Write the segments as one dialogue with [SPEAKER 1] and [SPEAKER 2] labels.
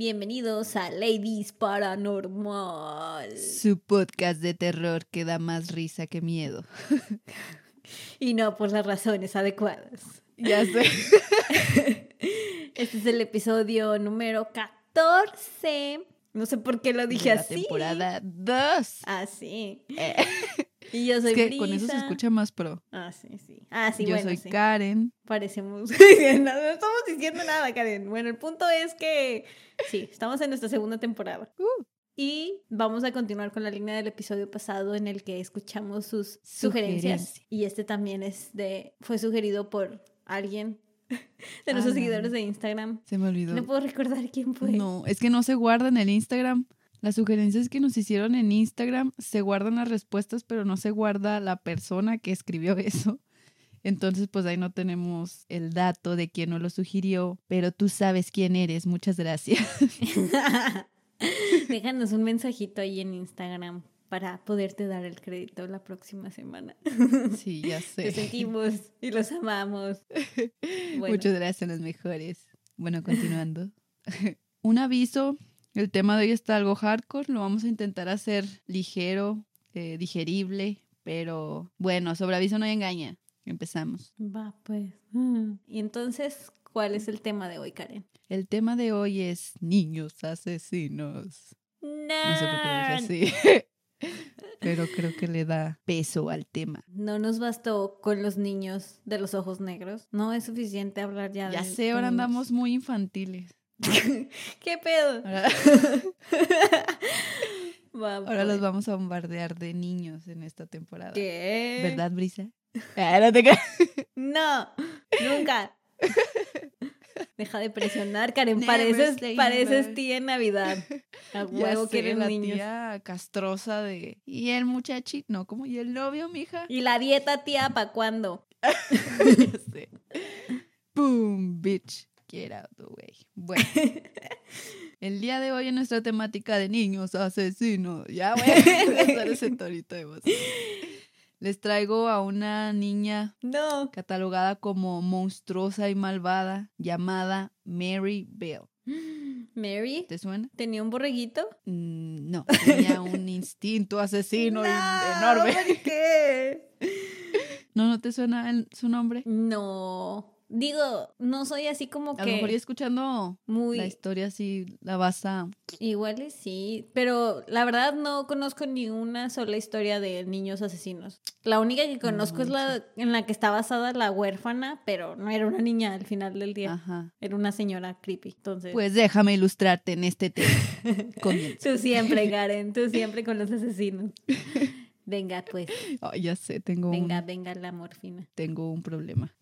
[SPEAKER 1] Bienvenidos a Ladies Paranormal.
[SPEAKER 2] Su podcast de terror que da más risa que miedo.
[SPEAKER 1] y no por las razones adecuadas.
[SPEAKER 2] Ya sé.
[SPEAKER 1] Este es el episodio número 14. No sé por qué lo dije
[SPEAKER 2] la
[SPEAKER 1] así.
[SPEAKER 2] temporada 2.
[SPEAKER 1] Ah, sí.
[SPEAKER 2] Eh,
[SPEAKER 1] Y yo soy
[SPEAKER 2] es que
[SPEAKER 1] Brisa.
[SPEAKER 2] con eso se escucha más pro.
[SPEAKER 1] Ah, sí, sí. Ah, sí,
[SPEAKER 2] Yo
[SPEAKER 1] bueno,
[SPEAKER 2] soy
[SPEAKER 1] sí.
[SPEAKER 2] Karen.
[SPEAKER 1] Parecemos. no, no estamos diciendo nada, Karen. Bueno, el punto es que sí, estamos en nuestra segunda temporada.
[SPEAKER 2] Uh.
[SPEAKER 1] Y vamos a continuar con la línea del episodio pasado en el que escuchamos sus sugerencias.
[SPEAKER 2] Sugerencias.
[SPEAKER 1] Y este también es de. fue sugerido por alguien de nuestros
[SPEAKER 2] Ah,
[SPEAKER 1] seguidores de Instagram.
[SPEAKER 2] Se me olvidó.
[SPEAKER 1] No puedo recordar quién fue.
[SPEAKER 2] No, es que no se guarda en el Instagram. Las sugerencias que nos hicieron en Instagram se guardan las respuestas, pero no se guarda la persona que escribió eso. Entonces, pues ahí no tenemos el dato de quién nos lo sugirió, pero tú sabes quién eres. Muchas gracias.
[SPEAKER 1] Déjanos un mensajito ahí en Instagram para poderte dar el crédito la próxima semana.
[SPEAKER 2] Sí, ya
[SPEAKER 1] Te
[SPEAKER 2] sé.
[SPEAKER 1] sentimos y los amamos. Bueno.
[SPEAKER 2] Muchas gracias, los mejores. Bueno, continuando. Un aviso, el tema de hoy está algo hardcore, lo vamos a intentar hacer ligero, eh, digerible, pero bueno, sobre aviso no hay engaña. Empezamos.
[SPEAKER 1] Va, pues. Mm. Y entonces, ¿cuál es el tema de hoy, Karen?
[SPEAKER 2] El tema de hoy es niños asesinos. No sé por qué dije así, pero creo que le da peso al tema.
[SPEAKER 1] No nos bastó con los niños de los ojos negros. No es suficiente hablar ya de.
[SPEAKER 2] Ya sé, ahora andamos muy infantiles.
[SPEAKER 1] ¿Qué pedo?
[SPEAKER 2] Ahora, los vamos a bombardear de niños en esta temporada.
[SPEAKER 1] ¿Qué?
[SPEAKER 2] ¿Verdad, Brisa? Ah, no
[SPEAKER 1] nunca. Deja de presionar, Karen. Pareces, pareces tía en Navidad. A huevo
[SPEAKER 2] sé,
[SPEAKER 1] quieren
[SPEAKER 2] la
[SPEAKER 1] niños.
[SPEAKER 2] tía castrosa de... Y el muchachito, no, como y el novio, mija.
[SPEAKER 1] Y la dieta, tía, ¿para cuándo?
[SPEAKER 2] ya sé. Boom, bitch. Get out the way. Bueno. El día de hoy en nuestra temática de niños asesinos. Ya voy a empezar ese torito de voz. Les traigo a una niña
[SPEAKER 1] No.
[SPEAKER 2] catalogada como monstruosa y malvada llamada Mary Bell.
[SPEAKER 1] Mary
[SPEAKER 2] ¿Te suena?
[SPEAKER 1] tenía un borreguito.
[SPEAKER 2] Mm, No, tenía un instinto asesino
[SPEAKER 1] No,
[SPEAKER 2] enorme.
[SPEAKER 1] ¿por qué?
[SPEAKER 2] ¿No, no te suena el- su nombre?
[SPEAKER 1] No. Digo, no soy así como
[SPEAKER 2] A lo mejor ya
[SPEAKER 1] que
[SPEAKER 2] escuchando
[SPEAKER 1] muy
[SPEAKER 2] la historia así la vas a...
[SPEAKER 1] igual y sí, pero la verdad no conozco ni una sola historia de niños asesinos. La única que conozco es la en la que está basada la huérfana, pero no era una niña al final del día.
[SPEAKER 2] Ajá.
[SPEAKER 1] Era una señora creepy. Entonces,
[SPEAKER 2] Pues déjame ilustrarte en este tema.
[SPEAKER 1] Tú siempre, Karen, tú siempre con los asesinos. Venga, pues,
[SPEAKER 2] ya sé, tengo
[SPEAKER 1] venga,
[SPEAKER 2] un,
[SPEAKER 1] venga la morfina.
[SPEAKER 2] tengo un problema.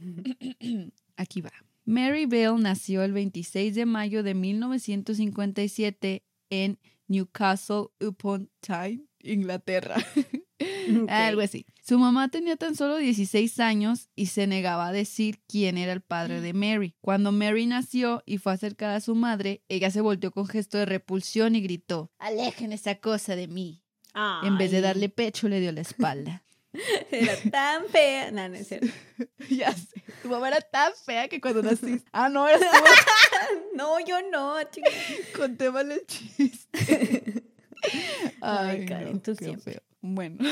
[SPEAKER 2] Aquí va. Mary Bell nació el 26 de mayo de 1957 en Newcastle upon Tyne, Inglaterra. Algo así. Su mamá tenía tan solo 16 años y se negaba a decir quién era el padre de Mary. Cuando Mary nació y fue acercada a su madre, ella se volteó con gesto de repulsión y gritó, alejen esa cosa de mí. En vez de darle pecho, le dio la espalda.
[SPEAKER 1] Era tan fea. No, no es cierto.
[SPEAKER 2] ya sé. Tu mamá era tan fea que cuando naciste... Ah, no, eras tú.
[SPEAKER 1] No, yo no, chica.
[SPEAKER 2] Conté mal el chiste.
[SPEAKER 1] Ay, Karen, tú
[SPEAKER 2] qué
[SPEAKER 1] siempre.
[SPEAKER 2] feo. Bueno.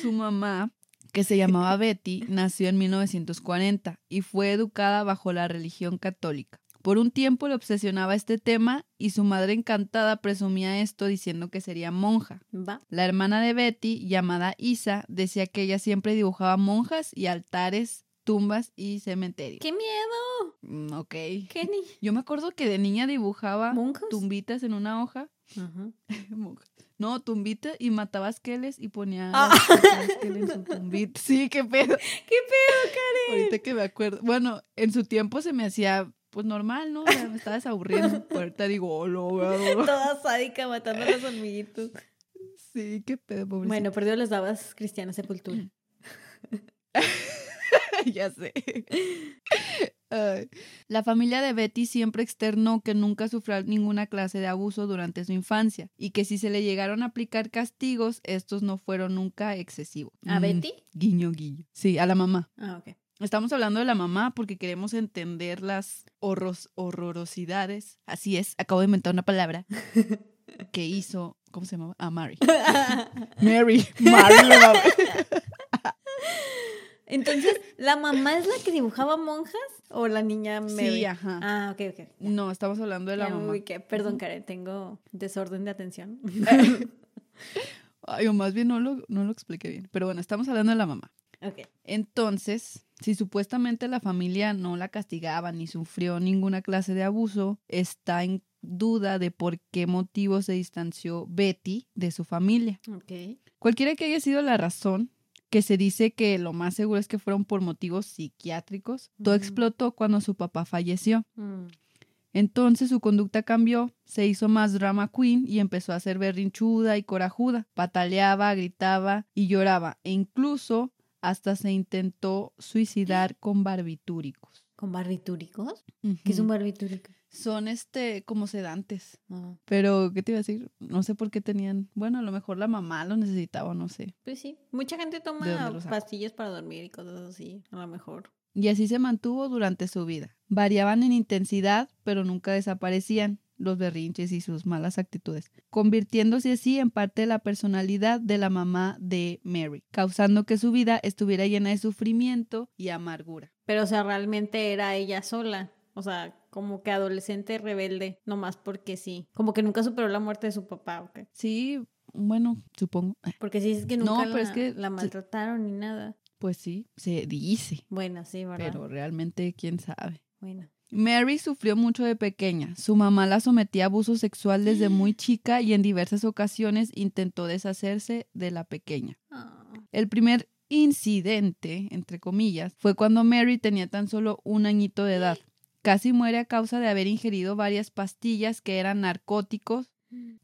[SPEAKER 2] Su mamá, que se llamaba Betty, nació en 1940 y fue educada bajo la religión católica. Por un tiempo le obsesionaba este tema y su madre encantada presumía esto diciendo que sería monja.
[SPEAKER 1] Va.
[SPEAKER 2] La hermana de Betty, llamada Isa, decía que ella siempre dibujaba monjas y altares, tumbas y cementerios.
[SPEAKER 1] ¡Qué miedo!
[SPEAKER 2] Mm, ok.
[SPEAKER 1] ¿Qué ni?
[SPEAKER 2] Yo me acuerdo que de niña dibujaba
[SPEAKER 1] ¿Monjas?
[SPEAKER 2] tumbitas en una hoja.
[SPEAKER 1] Ajá.
[SPEAKER 2] Monjas. No, tumbita y mataba esqueles y ponía
[SPEAKER 1] Ah.
[SPEAKER 2] en su tumbita. Sí, qué pedo.
[SPEAKER 1] ¿Qué pedo, Karen?
[SPEAKER 2] Ahorita que me acuerdo. Bueno, en su tiempo se me hacía pues normal, ¿no? O sea, me estaba desaburriendo. Ahorita digo, oh, lo veo.
[SPEAKER 1] Toda sádica matando a los hormiguitos.
[SPEAKER 2] Sí, qué pedo, pobrecito.
[SPEAKER 1] Bueno, perdió las dabas cristiana sepultura.
[SPEAKER 2] ya sé. La familia de Betty siempre externó que nunca sufrió ninguna clase de abuso durante su infancia y que si se le llegaron a aplicar castigos, estos no fueron nunca excesivos.
[SPEAKER 1] ¿A
[SPEAKER 2] Mm,
[SPEAKER 1] Betty?
[SPEAKER 2] Guiño, guiño. Sí, a la mamá.
[SPEAKER 1] Ah, ok.
[SPEAKER 2] Estamos hablando de la mamá porque queremos entender las horros, horrorosidades. Así es, acabo de inventar una palabra que hizo, ¿cómo se llama? Ah, Mary. Mary. Mary.
[SPEAKER 1] Entonces, ¿la mamá es la que dibujaba monjas o la niña Mary?
[SPEAKER 2] Sí, ajá.
[SPEAKER 1] Ah, ok, ok.
[SPEAKER 2] No, estamos hablando de la
[SPEAKER 1] Ya,
[SPEAKER 2] mamá.
[SPEAKER 1] uy, que- Perdón, Karen, tengo desorden de atención.
[SPEAKER 2] Ay, o más bien no lo, no lo expliqué bien. Pero bueno, estamos hablando de la mamá. Entonces, si supuestamente la familia no la castigaba ni sufrió ninguna clase de abuso, está en duda de por qué motivo se distanció Betty de su familia. Cualquiera que haya sido la razón, que se dice que lo más seguro es que fueron por motivos psiquiátricos, todo explotó cuando su papá falleció.
[SPEAKER 1] Mm.
[SPEAKER 2] Entonces su conducta cambió, se hizo más drama queen y empezó a ser berrinchuda y corajuda. Pataleaba, gritaba y lloraba e incluso hasta se intentó suicidar con barbitúricos.
[SPEAKER 1] ¿Con barbitúricos? ¿Qué es un barbitúrico?
[SPEAKER 2] Son este como sedantes.
[SPEAKER 1] Ah,
[SPEAKER 2] Pero, ¿qué te iba a decir? No sé por qué tenían. Bueno, a lo mejor la mamá lo necesitaba, no sé.
[SPEAKER 1] pues sí. Mucha gente
[SPEAKER 2] ¿De dónde
[SPEAKER 1] toma pastillas para dormir y cosas así. A lo mejor.
[SPEAKER 2] Y así se mantuvo durante su vida. Variaban en intensidad, pero nunca desaparecían los berrinches y sus malas actitudes, convirtiéndose así en parte de la personalidad de la mamá de Mary, causando que su vida estuviera llena de sufrimiento y amargura.
[SPEAKER 1] Pero, o sea, realmente era ella sola. O sea, como que adolescente rebelde, nomás porque sí. Como que nunca superó la muerte de su papá, ¿ok?
[SPEAKER 2] Sí, bueno, supongo.
[SPEAKER 1] Porque sí es que
[SPEAKER 2] No,
[SPEAKER 1] nunca
[SPEAKER 2] pero
[SPEAKER 1] la,
[SPEAKER 2] es que-
[SPEAKER 1] la maltrataron ni nada.
[SPEAKER 2] Pues sí, se dice,
[SPEAKER 1] Bueno, sí, ¿verdad?
[SPEAKER 2] pero realmente quién sabe.
[SPEAKER 1] Bueno.
[SPEAKER 2] Mary sufrió mucho de pequeña. Su mamá la sometía a abuso sexual desde muy chica y en diversas ocasiones intentó deshacerse de la pequeña.
[SPEAKER 1] Ah,
[SPEAKER 2] El primer incidente, entre comillas, fue cuando Mary tenía tan solo un añito de edad. Casi muere a causa de haber ingerido varias pastillas que eran narcóticos,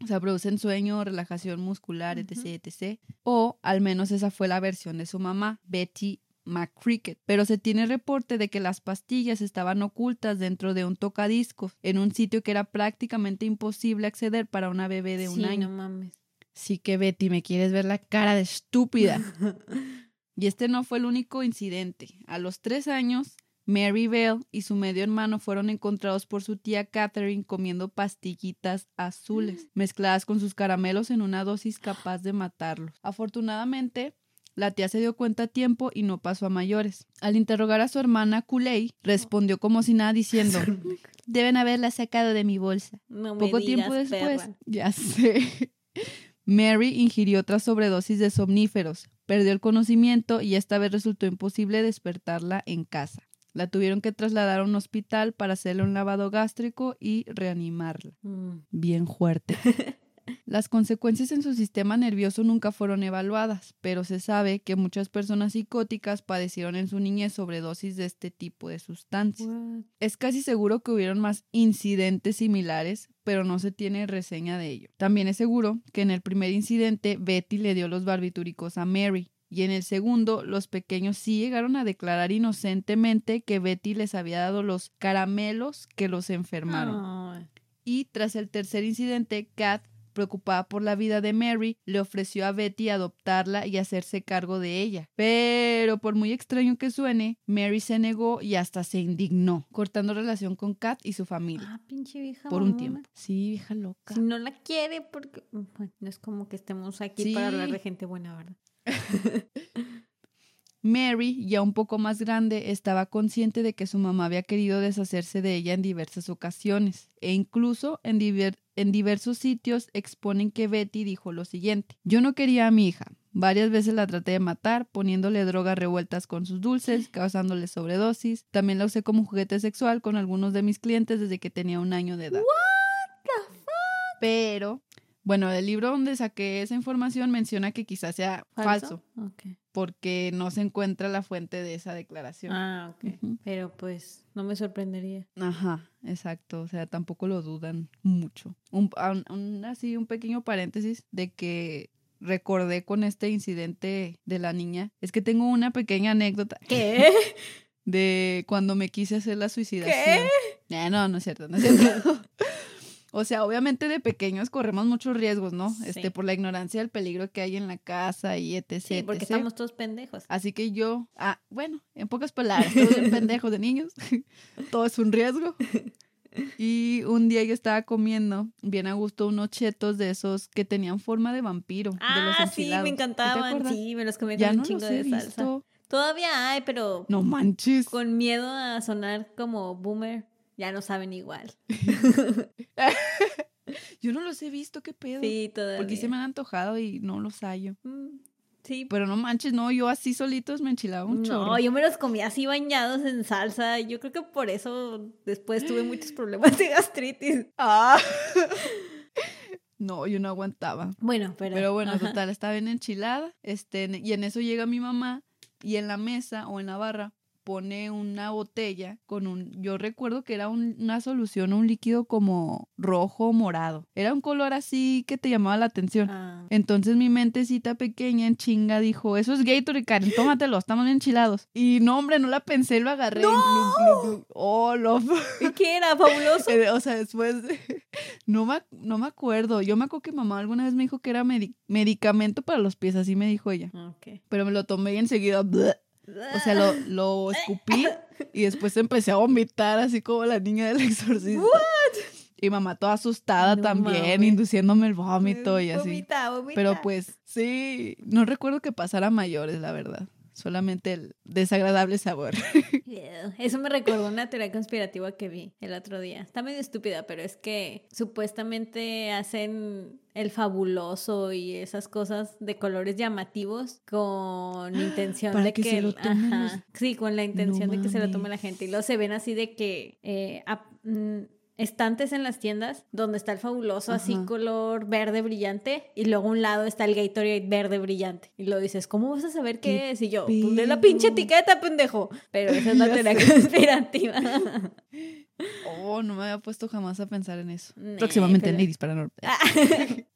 [SPEAKER 2] o sea, producen sueño, relajación muscular, etc, etc. O al menos esa fue la versión de su mamá, Betty McCricket. Pero se tiene reporte de que las pastillas estaban ocultas dentro de un tocadiscos, en un sitio que era prácticamente imposible acceder para una bebé de un
[SPEAKER 1] sí,
[SPEAKER 2] año.
[SPEAKER 1] no mames.
[SPEAKER 2] Sí que Betty, me quieres ver la cara de estúpida. Y este no fue el único incidente. A los tres años, Mary Bell y su medio hermano fueron encontrados por su tía Catherine comiendo pastillitas azules, mezcladas con sus caramelos en una dosis capaz de matarlos. Afortunadamente, la tía se dio cuenta a tiempo y no pasó a mayores. Al interrogar a su hermana Kulei, respondió como si nada diciendo, deben haberla sacado de mi bolsa.
[SPEAKER 1] No me
[SPEAKER 2] Poco
[SPEAKER 1] digas,
[SPEAKER 2] tiempo después,
[SPEAKER 1] perra.
[SPEAKER 2] ya sé, Mary ingirió otra sobredosis de somníferos, perdió el conocimiento y esta vez resultó imposible despertarla en casa. La tuvieron que trasladar a un hospital para hacerle un lavado gástrico y reanimarla.
[SPEAKER 1] Mm.
[SPEAKER 2] Bien fuerte. Las consecuencias en su sistema nervioso nunca fueron evaluadas, pero se sabe que muchas personas psicóticas padecieron en su niñez sobredosis de este tipo de sustancias.
[SPEAKER 1] What?
[SPEAKER 2] Es casi seguro que hubieron más incidentes similares, pero no se tiene reseña de ello. También es seguro que en el primer incidente Betty le dio los barbitúricos a Mary. Y en el segundo, los pequeños sí llegaron a declarar inocentemente que Betty les había dado los caramelos que los enfermaron. Y tras el tercer incidente, Kat, preocupada por la vida de Mary, le ofreció a Betty adoptarla y hacerse cargo de ella. Pero por muy extraño que suene, Mary se negó y hasta se indignó, cortando relación con Kat y su familia.
[SPEAKER 1] Ah, pinche vieja.
[SPEAKER 2] por un tiempo. Sí, vieja loca.
[SPEAKER 1] Si no la quiere, porque. Bueno, no es como que estemos aquí para hablar de gente buena, ¿verdad?
[SPEAKER 2] Mary, ya un poco más grande, estaba consciente de que su mamá había querido deshacerse de ella en diversas ocasiones, e incluso en, diver- en diversos sitios exponen que Betty dijo lo siguiente, yo no quería a mi hija, varias veces la traté de matar, poniéndole drogas revueltas con sus dulces, causándole sobredosis, también la usé como juguete sexual con algunos de mis clientes desde que tenía un año de edad. Pero, bueno, el libro donde saqué esa información menciona que quizás sea falso.
[SPEAKER 1] Ok.
[SPEAKER 2] Porque no se encuentra la fuente de esa declaración.
[SPEAKER 1] Ah, ok. Pero pues no me sorprendería.
[SPEAKER 2] Ajá, exacto, o sea, tampoco lo dudan mucho. Un, así, un pequeño paréntesis de que recordé con este incidente de la niña, es que tengo una pequeña anécdota
[SPEAKER 1] ¿Qué?
[SPEAKER 2] de cuando me quise hacer la suicidación. Eh, no, no es cierto, no es cierto. O sea, obviamente de pequeños corremos muchos riesgos, ¿no?
[SPEAKER 1] Sí.
[SPEAKER 2] Este, por la ignorancia del peligro que hay en la casa y etc.
[SPEAKER 1] Sí, porque
[SPEAKER 2] etc.
[SPEAKER 1] estamos todos pendejos.
[SPEAKER 2] Así que yo, ah, bueno, en pocas palabras, todos son pendejos de niños, todo es un riesgo. Y un día yo estaba comiendo bien a gusto unos chetos de esos que tenían forma de vampiro, de los
[SPEAKER 1] Ah, sí, me
[SPEAKER 2] ¿Sí te
[SPEAKER 1] encantaban. Sí, me los comí
[SPEAKER 2] Ya
[SPEAKER 1] con un
[SPEAKER 2] no
[SPEAKER 1] chingo de
[SPEAKER 2] he
[SPEAKER 1] salsa.
[SPEAKER 2] visto.
[SPEAKER 1] Todavía hay, pero
[SPEAKER 2] No manches.
[SPEAKER 1] con miedo a sonar como boomer, ya no saben igual.
[SPEAKER 2] Yo no los he visto, qué pedo.
[SPEAKER 1] Sí, todavía.
[SPEAKER 2] Porque se me han antojado y no los hallo.
[SPEAKER 1] Mm, Sí,
[SPEAKER 2] Pero no manches, no, yo así solitos me enchilaba un chorro.
[SPEAKER 1] No, yo me los comía así bañados en salsa. Yo creo que por eso después tuve muchos problemas de gastritis.
[SPEAKER 2] Ah. No, yo no aguantaba.
[SPEAKER 1] Bueno, pero.
[SPEAKER 2] Pero bueno,
[SPEAKER 1] ajá.
[SPEAKER 2] total, estaba bien enchilada. Este, y en eso llega mi mamá y en la mesa o en la barra pone una botella con un, yo recuerdo que era un- una solución, un líquido como rojo o morado. Era un color así que te llamaba la atención.
[SPEAKER 1] Ah,
[SPEAKER 2] Entonces mi mentecita pequeña en chinga dijo, eso es Gatorade, Karen, tómatelo, estamos bien enchilados. Y no, hombre, no la pensé, lo agarré. y glu, glu, glu. Oh, lo...
[SPEAKER 1] ¿Y qué era? ¿Fabuloso?
[SPEAKER 2] Eh, O sea, después, no me, no me acuerdo. Yo me acuerdo que mamá alguna vez me dijo que era medi- medicamento para los pies, así me dijo ella.
[SPEAKER 1] Ok.
[SPEAKER 2] Pero me lo tomé y enseguida, bleh. O sea, lo, lo escupí y después empecé a vomitar, así como la niña del exorcista. Y mamá toda asustada
[SPEAKER 1] No
[SPEAKER 2] también, induciéndome el vómito y así.
[SPEAKER 1] Vomita, vomita.
[SPEAKER 2] Pero pues sí, no recuerdo que pasara a mayores, la verdad. Solamente el desagradable sabor.
[SPEAKER 1] Eso me recordó una teoría conspirativa que vi el otro día. Está medio estúpida, pero es que supuestamente hacen el fabuloso y esas cosas de colores llamativos con intención
[SPEAKER 2] Para
[SPEAKER 1] de
[SPEAKER 2] que
[SPEAKER 1] que, el- ajá, sí, con la intención de que se lo tome la gente y luego se ven así de que eh, mm, estantes en las tiendas donde está el fabuloso así color verde brillante y luego a un lado está el Gatorade verde brillante y lo dices, ¿cómo vas a saber qué,
[SPEAKER 2] ¿Qué
[SPEAKER 1] es? Y yo, pues lee la pinche etiqueta, pendejo. Pero esa es la teoría conspirativa.
[SPEAKER 2] Oh, no me había puesto jamás a pensar en eso.
[SPEAKER 1] Nee,
[SPEAKER 2] Próximamente en
[SPEAKER 1] pero-
[SPEAKER 2] Ladies Paranormal.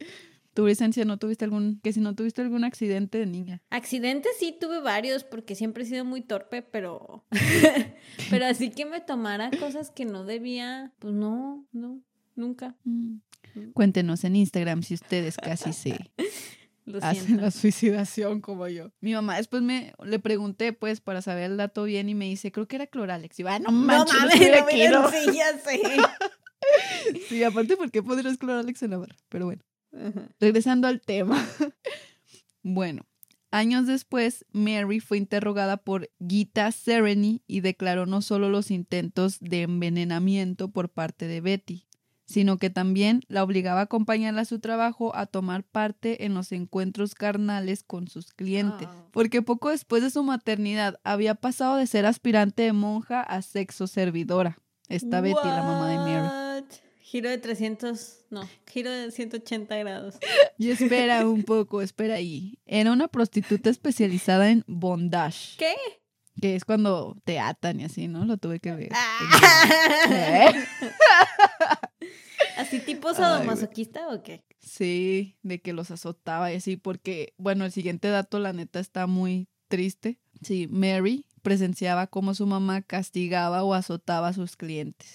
[SPEAKER 2] ¿Tu licencia no tuviste algún, que si no tuviste algún accidente de niña?
[SPEAKER 1] Accidentes sí tuve varios porque siempre he sido muy torpe, pero pero así que me tomara cosas que no debía, pues no, no, nunca.
[SPEAKER 2] Mm. Cuéntenos en Instagram si ustedes casi se
[SPEAKER 1] Lo
[SPEAKER 2] hacen la suicidación como yo. Mi mamá después me le pregunté pues para saber el dato bien y me dice, creo que era Cloralex. Y va, no
[SPEAKER 1] No
[SPEAKER 2] manches,
[SPEAKER 1] mames, no me
[SPEAKER 2] aquí,
[SPEAKER 1] lo
[SPEAKER 2] ¿no?".
[SPEAKER 1] sí, ya sé.
[SPEAKER 2] Sí, aparte, ¿por qué podrías Cloralex en la barra? Pero bueno.
[SPEAKER 1] Ajá.
[SPEAKER 2] Regresando al tema. bueno, años después, Mary fue interrogada por Gita Sereny y declaró no solo los intentos de envenenamiento por parte de Betty, sino que también la obligaba a acompañarla a su trabajo a tomar parte en los encuentros carnales con sus clientes.
[SPEAKER 1] Ah.
[SPEAKER 2] Porque poco después de su maternidad había pasado de ser aspirante de monja a sexo servidora. Esta Betty, la mamá de Mary.
[SPEAKER 1] What? Giro de 300, no, giro de 180 grados.
[SPEAKER 2] Y espera un poco, espera ahí. Era una prostituta especializada en bondage,
[SPEAKER 1] ¿Qué?
[SPEAKER 2] que es cuando te atan y así, ¿no? Lo tuve que ver.
[SPEAKER 1] Ah.
[SPEAKER 2] ¿Eh?
[SPEAKER 1] ¿Así tipo
[SPEAKER 2] Ay,
[SPEAKER 1] sadomasoquista o qué?
[SPEAKER 2] Sí, de que los azotaba y así, porque, bueno, el siguiente dato, la neta, está muy triste. Sí, Mary presenciaba cómo su mamá castigaba o azotaba a sus clientes.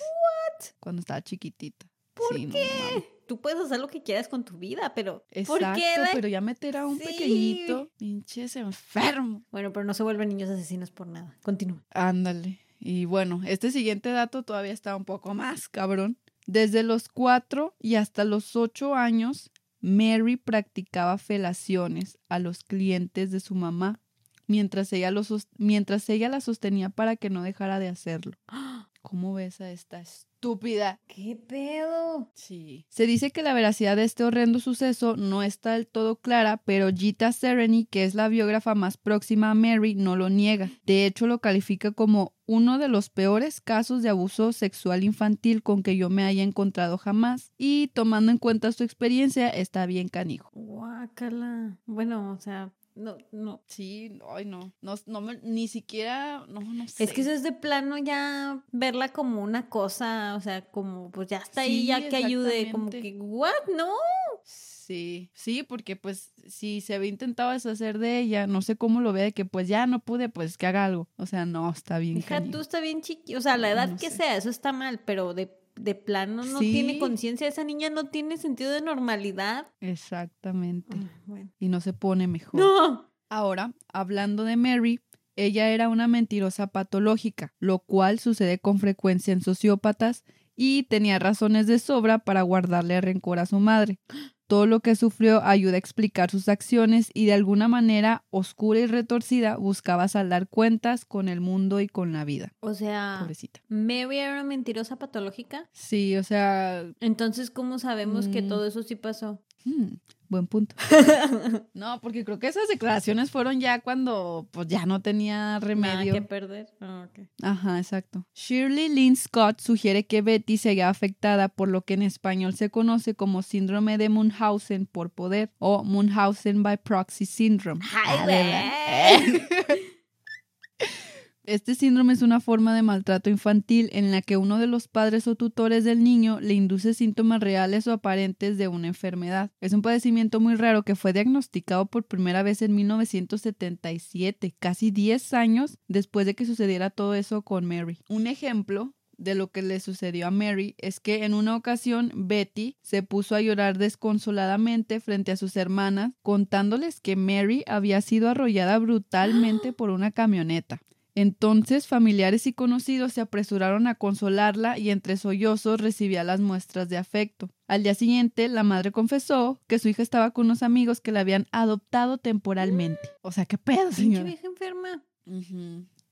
[SPEAKER 2] Cuando estaba chiquitita.
[SPEAKER 1] ¿Por
[SPEAKER 2] Sí, no
[SPEAKER 1] qué? Tú puedes hacer lo que quieras con tu vida, pero
[SPEAKER 2] Exacto,
[SPEAKER 1] ¿por qué?
[SPEAKER 2] pero ya meter a un
[SPEAKER 1] Sí.
[SPEAKER 2] pequeñito, pinches enfermo.
[SPEAKER 1] Bueno, pero no se vuelven niños asesinos por nada. Continúa.
[SPEAKER 2] Ándale. Y bueno, este siguiente dato todavía está un poco más cabrón. Desde los cuatro y hasta los ocho años, Mary practicaba felaciones a los clientes de su mamá mientras ella, los mientras ella la sostenía para que no dejara de hacerlo. ¿Cómo ves a esta estúpida?
[SPEAKER 1] ¿Qué pedo?
[SPEAKER 2] Sí. Se dice que la veracidad de este horrendo suceso no está del todo clara, pero Gita Sereny, que es la biógrafa más próxima a Mary, no lo niega. De hecho, lo califica como uno de los peores casos de abuso sexual infantil con que yo me haya encontrado jamás. Y tomando en cuenta su experiencia, está bien canijo.
[SPEAKER 1] Guácala. Bueno, o sea, no, no.
[SPEAKER 2] Sí, ay no, no, no me- ni siquiera, no, no sé.
[SPEAKER 1] Es que eso es de plano ya verla como una cosa, o sea, como pues ya está ahí,
[SPEAKER 2] Sí,
[SPEAKER 1] ya que ayude, como que, ¿what? No.
[SPEAKER 2] Sí, sí, porque pues si se había intentado deshacer de ella, no sé cómo lo ve, de que pues ya no pude, pues que haga algo. O sea, no, está bien.
[SPEAKER 1] Hija, tú está bien chiqui, o sea, la edad
[SPEAKER 2] No
[SPEAKER 1] que
[SPEAKER 2] sé.
[SPEAKER 1] sea, eso está mal, pero de de plano no
[SPEAKER 2] Sí.
[SPEAKER 1] tiene conciencia, esa niña no tiene sentido de normalidad.
[SPEAKER 2] Exactamente.
[SPEAKER 1] Ah, bueno.
[SPEAKER 2] Y no se pone mejor.
[SPEAKER 1] No.
[SPEAKER 2] Ahora, hablando de Mary, ella era una mentirosa patológica, lo cual sucede con frecuencia en sociópatas y tenía razones de sobra para guardarle rencor a su madre. Todo lo que sufrió ayuda a explicar sus acciones y de alguna manera oscura y retorcida buscaba saldar cuentas con el mundo y con la vida.
[SPEAKER 1] O sea,
[SPEAKER 2] Pobrecita.
[SPEAKER 1] Mary era una mentirosa patológica.
[SPEAKER 2] Sí, o sea,
[SPEAKER 1] Entonces, ¿cómo sabemos que
[SPEAKER 2] Mm.
[SPEAKER 1] todo eso sí pasó?
[SPEAKER 2] hmm, buen punto. No, porque creo que esas declaraciones fueron ya cuando pues ya no tenía
[SPEAKER 1] Nada
[SPEAKER 2] remedio.
[SPEAKER 1] que perder. Ah.
[SPEAKER 2] Ajá, exacto. Shirley Lynn Scott sugiere que Betty se haya afectada por lo que en español se conoce como síndrome de Munchausen por poder o Munchausen by proxy syndrome. Este síndrome es una forma de maltrato infantil en la que uno de los padres o tutores del niño le induce síntomas reales o aparentes de una enfermedad. Es un padecimiento muy raro que fue diagnosticado por primera vez en 1977, casi 10 años después de que sucediera todo eso con Mary. Un ejemplo de lo que le sucedió a Mary es que en una ocasión Betty se puso a llorar desconsoladamente frente a sus hermanas contándoles que Mary había sido arrollada brutalmente por una camioneta. Entonces familiares y conocidos se apresuraron a consolarla y entre sollozos recibía las muestras de afecto. Al día siguiente, la madre confesó que su hija estaba con unos amigos que la habían adoptado temporalmente. O sea, ¿qué pedo, señora?
[SPEAKER 1] vieja enferma.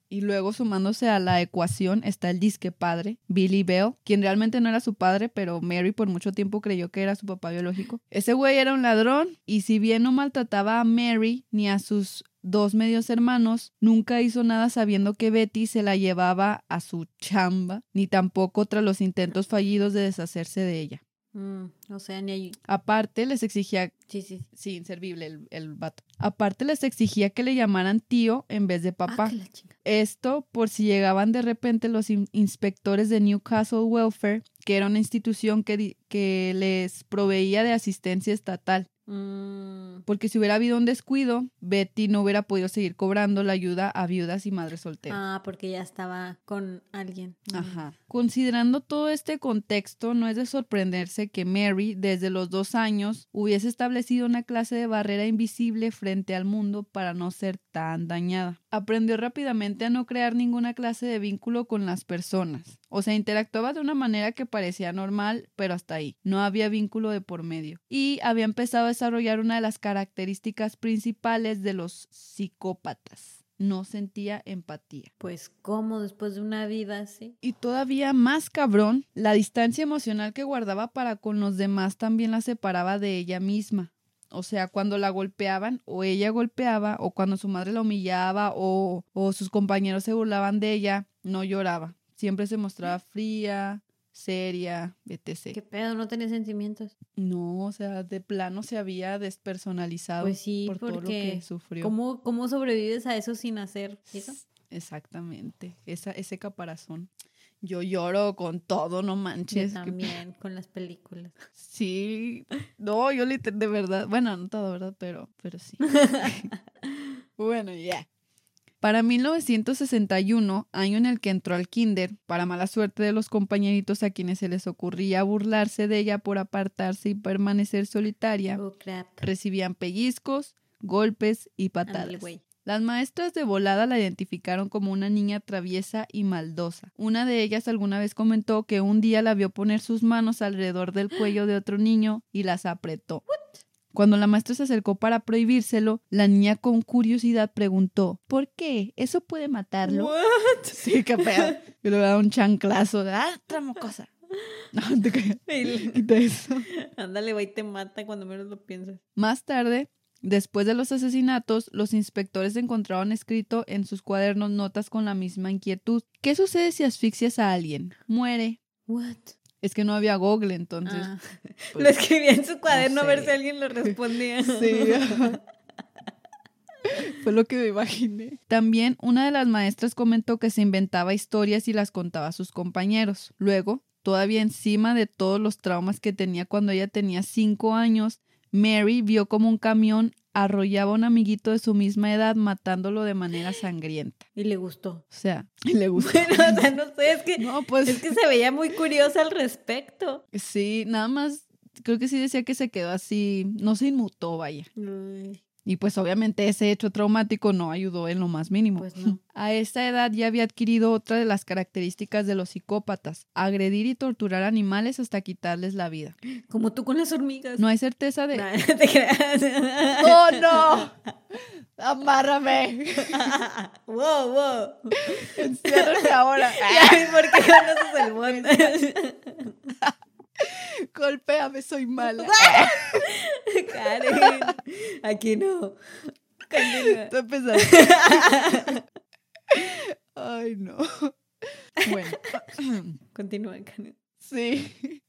[SPEAKER 2] Y luego sumándose a la ecuación está el disque padre, Billy Bell, quien realmente no era su padre, pero Mary por mucho tiempo creyó que era su papá biológico. Ese güey era un ladrón y si bien no maltrataba a Mary ni a sus dos medios hermanos, nunca hizo nada sabiendo que Betty se la llevaba a su chamba, ni tampoco tras los intentos fallidos de deshacerse de ella.
[SPEAKER 1] Mm, o sea, ni ahí.
[SPEAKER 2] Aparte, les exigía
[SPEAKER 1] Sí, sí.
[SPEAKER 2] Sí, inservible el, el vato. Aparte les exigía que le llamaran tío en vez de papá.
[SPEAKER 1] Ah.
[SPEAKER 2] Esto por si llegaban de repente los in- inspectores de Newcastle Welfare, que era una institución que, que les proveía de asistencia estatal.
[SPEAKER 1] Mm,
[SPEAKER 2] Porque si hubiera habido un descuido, Betty no hubiera podido seguir cobrando la ayuda a viudas y madres solteras.
[SPEAKER 1] Ah, porque ya estaba con alguien. Mm.
[SPEAKER 2] Ajá. Considerando todo este contexto, no es de sorprenderse que Mary, desde los dos años, hubiese establecido una clase de barrera invisible frente al mundo para no ser tan dañada. Aprendió rápidamente a no crear ninguna clase de vínculo con las personas. O sea, interactuaba de una manera que parecía normal, pero hasta ahí. No había vínculo de por medio. Y había empezado a desarrollar una de las características principales de los psicópatas. No sentía empatía.
[SPEAKER 1] Pues, ¿cómo después de una vida así?
[SPEAKER 2] Y todavía más cabrón, la distancia emocional que guardaba para con los demás también la separaba de ella misma. O sea, cuando la golpeaban o ella golpeaba o cuando su madre la humillaba o, o sus compañeros se burlaban de ella, no lloraba. Siempre se mostraba fría, seria, etc.
[SPEAKER 1] ¿Qué pedo? No tenía sentimientos.
[SPEAKER 2] No, o sea, de plano se había despersonalizado
[SPEAKER 1] Pues sí,
[SPEAKER 2] por todo lo que sufrió.
[SPEAKER 1] ¿Cómo, ¿Cómo sobrevives a eso sin hacer eso?
[SPEAKER 2] Exactamente, esa, ese caparazón. Yo lloro con todo, no
[SPEAKER 1] Yo
[SPEAKER 2] manches. qué
[SPEAKER 1] también, con las películas.
[SPEAKER 2] Sí, no, yo de verdad, bueno, no todo, ¿verdad? Pero, pero sí. bueno, ya. Para 1961, año en el que entró al kinder, para mala suerte de los compañeritos a quienes se les ocurría burlarse de ella por apartarse y permanecer solitaria,
[SPEAKER 1] Oh,
[SPEAKER 2] recibían pellizcos, golpes y patadas. Las maestras de volada la identificaron como una niña traviesa y maldosa. Una de ellas alguna vez comentó que un día la vio poner sus manos alrededor del cuello de otro niño y las apretó. Cuando la maestra se acercó para prohibírselo, la niña con curiosidad preguntó, ¿por qué? ¿Eso puede matarlo?
[SPEAKER 1] What?
[SPEAKER 2] Sí, qué pedo. Y le da un chanclazo de, ¡ah, tramocosa! No, te Quita eso.
[SPEAKER 1] Ándale, güey, te mata cuando menos lo piensas.
[SPEAKER 2] Más tarde, después de los asesinatos, los inspectores encontraron escrito en sus cuadernos notas con la misma inquietud. ¿Qué sucede si asfixias a alguien? Muere.
[SPEAKER 1] What?
[SPEAKER 2] Es que no había Google, entonces.
[SPEAKER 1] Ah,
[SPEAKER 2] pues,
[SPEAKER 1] lo escribía en su cuaderno a ver si alguien le respondía.
[SPEAKER 2] Sí. Fue lo que me imaginé. También una de las maestras comentó que se inventaba historias y las contaba a sus compañeros. Luego, todavía encima de todos los traumas que tenía cuando ella tenía cinco años, Mary vio como un camión arrollaba a un amiguito de su misma edad matándolo de manera sangrienta.
[SPEAKER 1] Y le gustó.
[SPEAKER 2] O sea, le gustó.
[SPEAKER 1] Bueno, o sea, no sé, es que,
[SPEAKER 2] No, pues
[SPEAKER 1] es que se veía muy curiosa al respecto.
[SPEAKER 2] sí, nada más creo que sí decía que se quedó así, no se inmutó, vaya.
[SPEAKER 1] Ay,
[SPEAKER 2] Y pues obviamente ese hecho traumático no ayudó en lo más mínimo.
[SPEAKER 1] Pues no.
[SPEAKER 2] A esta edad ya había adquirido otra de las características de los psicópatas, agredir y torturar animales hasta quitarles la vida.
[SPEAKER 1] Como tú con las hormigas.
[SPEAKER 2] No hay certeza de...
[SPEAKER 1] No te creas.
[SPEAKER 2] ¡Oh, no! ¡Amárrame!
[SPEAKER 1] wow, wow.
[SPEAKER 2] Enciérrame ahora.
[SPEAKER 1] Ya vi por qué conoces el mundo.
[SPEAKER 2] Golpéame, soy mala.
[SPEAKER 1] Karen, aquí no. Continúa.
[SPEAKER 2] Tú empezaste. Ay, no. Bueno,
[SPEAKER 1] Continúa, Karen.
[SPEAKER 2] sí.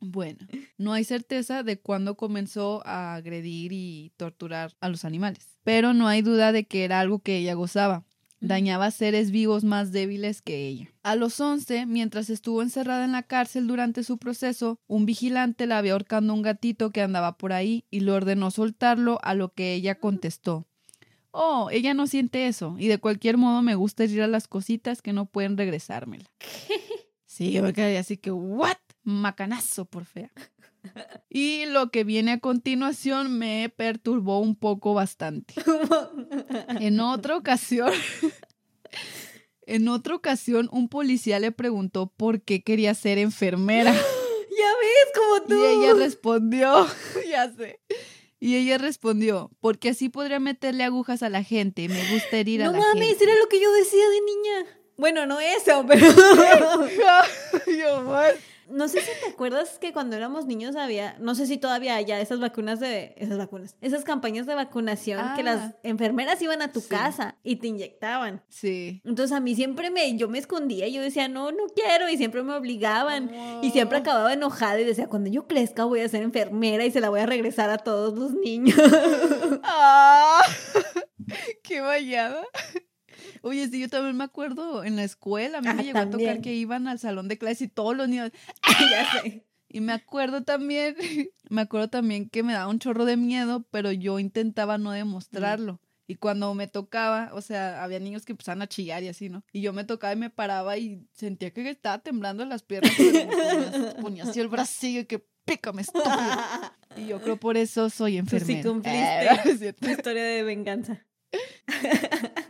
[SPEAKER 2] Bueno, no hay certeza de cuándo comenzó a agredir y torturar a los animales, pero no hay duda de que era algo que ella gozaba. Dañaba seres vivos más débiles que ella. A los 11, mientras estuvo encerrada en la cárcel durante su proceso, un vigilante la había ahorcando a un gatito que andaba por ahí y le ordenó soltarlo, a lo que ella contestó. Oh, ella no siente eso, y de cualquier modo me gusta ir a las cositas que no pueden regresármela. Sí, yo me quedé así que, ¿what? Macanazo, por fea. Y lo que viene a continuación me perturbó un poco bastante. En otra ocasión, en otra ocasión, un policía le preguntó por qué quería ser enfermera.
[SPEAKER 1] Ya ves, como tú.
[SPEAKER 2] Y ella respondió, ya sé. Y ella respondió, porque así podría meterle agujas a la gente. Me gusta herir a
[SPEAKER 1] No
[SPEAKER 2] la
[SPEAKER 1] mames,
[SPEAKER 2] gente.
[SPEAKER 1] era lo que yo decía de niña. Bueno, no eso, pero.
[SPEAKER 2] Yo?
[SPEAKER 1] No sé si te acuerdas que cuando éramos niños había, no sé si todavía haya esas vacunas de, esas vacunas, esas campañas de vacunación que las
[SPEAKER 2] Ah.
[SPEAKER 1] enfermeras iban a tu
[SPEAKER 2] Sí.
[SPEAKER 1] casa y te inyectaban.
[SPEAKER 2] Sí.
[SPEAKER 1] Entonces a mí siempre me, yo me escondía, yo decía, no, no quiero, y siempre me obligaban. Y siempre
[SPEAKER 2] Oh.
[SPEAKER 1] acababa enojada y decía, cuando yo crezca voy a ser enfermera y se la voy a regresar a todos los niños.
[SPEAKER 2] ¡Ah! ¡Qué vallada! Oye, sí, yo también me acuerdo en la escuela, a mí
[SPEAKER 1] Ah,
[SPEAKER 2] me llegó a tocar que iban al salón de clase y todos los niños.
[SPEAKER 1] ya sé.
[SPEAKER 2] Y me acuerdo también, me acuerdo también que me daba un chorro de miedo, pero yo intentaba no demostrarlo. Y cuando me tocaba, o sea, había niños que empezaban a chillar y así, ¿no? Y yo me tocaba y me paraba y sentía que estaba temblando en las piernas. pero ponía, así el bracillo y que pícame, estúpido. Y yo creo por eso soy
[SPEAKER 1] Tú sí
[SPEAKER 2] enfermera.
[SPEAKER 1] cumpliste.
[SPEAKER 2] Eh.
[SPEAKER 1] Tu historia de venganza.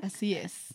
[SPEAKER 2] Así es.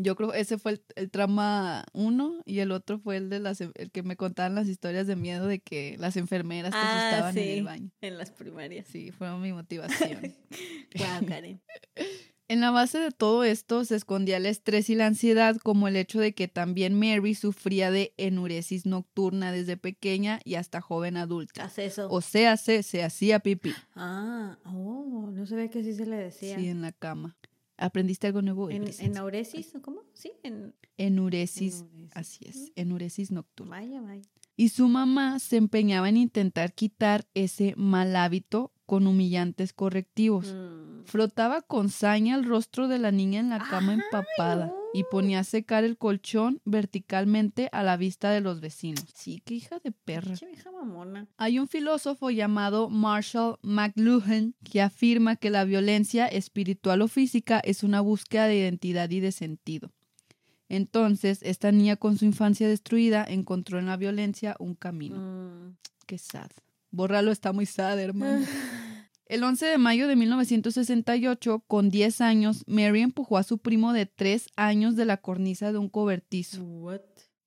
[SPEAKER 2] Yo creo ese fue el, el trama uno y el otro fue el de las el que me contaban las historias de miedo de que las enfermeras te
[SPEAKER 1] Ah,
[SPEAKER 2] asustaban en el baño.
[SPEAKER 1] En las primarias.
[SPEAKER 2] Sí, fueron mi motivación.
[SPEAKER 1] Wow, Karen.
[SPEAKER 2] en la base de todo esto se escondía el estrés y la ansiedad, como el hecho de que también Mary sufría de enuresis nocturna desde pequeña y hasta joven adulta.
[SPEAKER 1] Haz eso.
[SPEAKER 2] O sea, se, se hacía pipí.
[SPEAKER 1] Ah, oh, no sabía que así se le decía.
[SPEAKER 2] Sí, en la cama. ¿Aprendiste algo nuevo?
[SPEAKER 1] en, en auresis, ¿o cómo? Sí, en
[SPEAKER 2] Enuresis,
[SPEAKER 1] Enuresis.
[SPEAKER 2] así es, enuresis nocturna.
[SPEAKER 1] Vaya, vaya.
[SPEAKER 2] Y su mamá se empeñaba en intentar quitar ese mal hábito con humillantes correctivos.
[SPEAKER 1] Mm.
[SPEAKER 2] Frotaba con saña el rostro de la niña en la cama
[SPEAKER 1] Ay,
[SPEAKER 2] empapada y ponía a secar el colchón verticalmente a la vista de los vecinos. Sí, qué hija de perra.
[SPEAKER 1] Mamona.
[SPEAKER 2] Hay un filósofo llamado Marshall McLuhan que afirma que la violencia espiritual o física es una búsqueda de identidad y de sentido. Entonces, esta niña con su infancia destruida encontró en la violencia un camino.
[SPEAKER 1] Mm.
[SPEAKER 2] Qué sad. Bórralo, está muy sad, hermano. El 11 de mayo de 1968, con 10 años, Mary empujó a su primo de 3 años de la cornisa de un cobertizo.
[SPEAKER 1] What?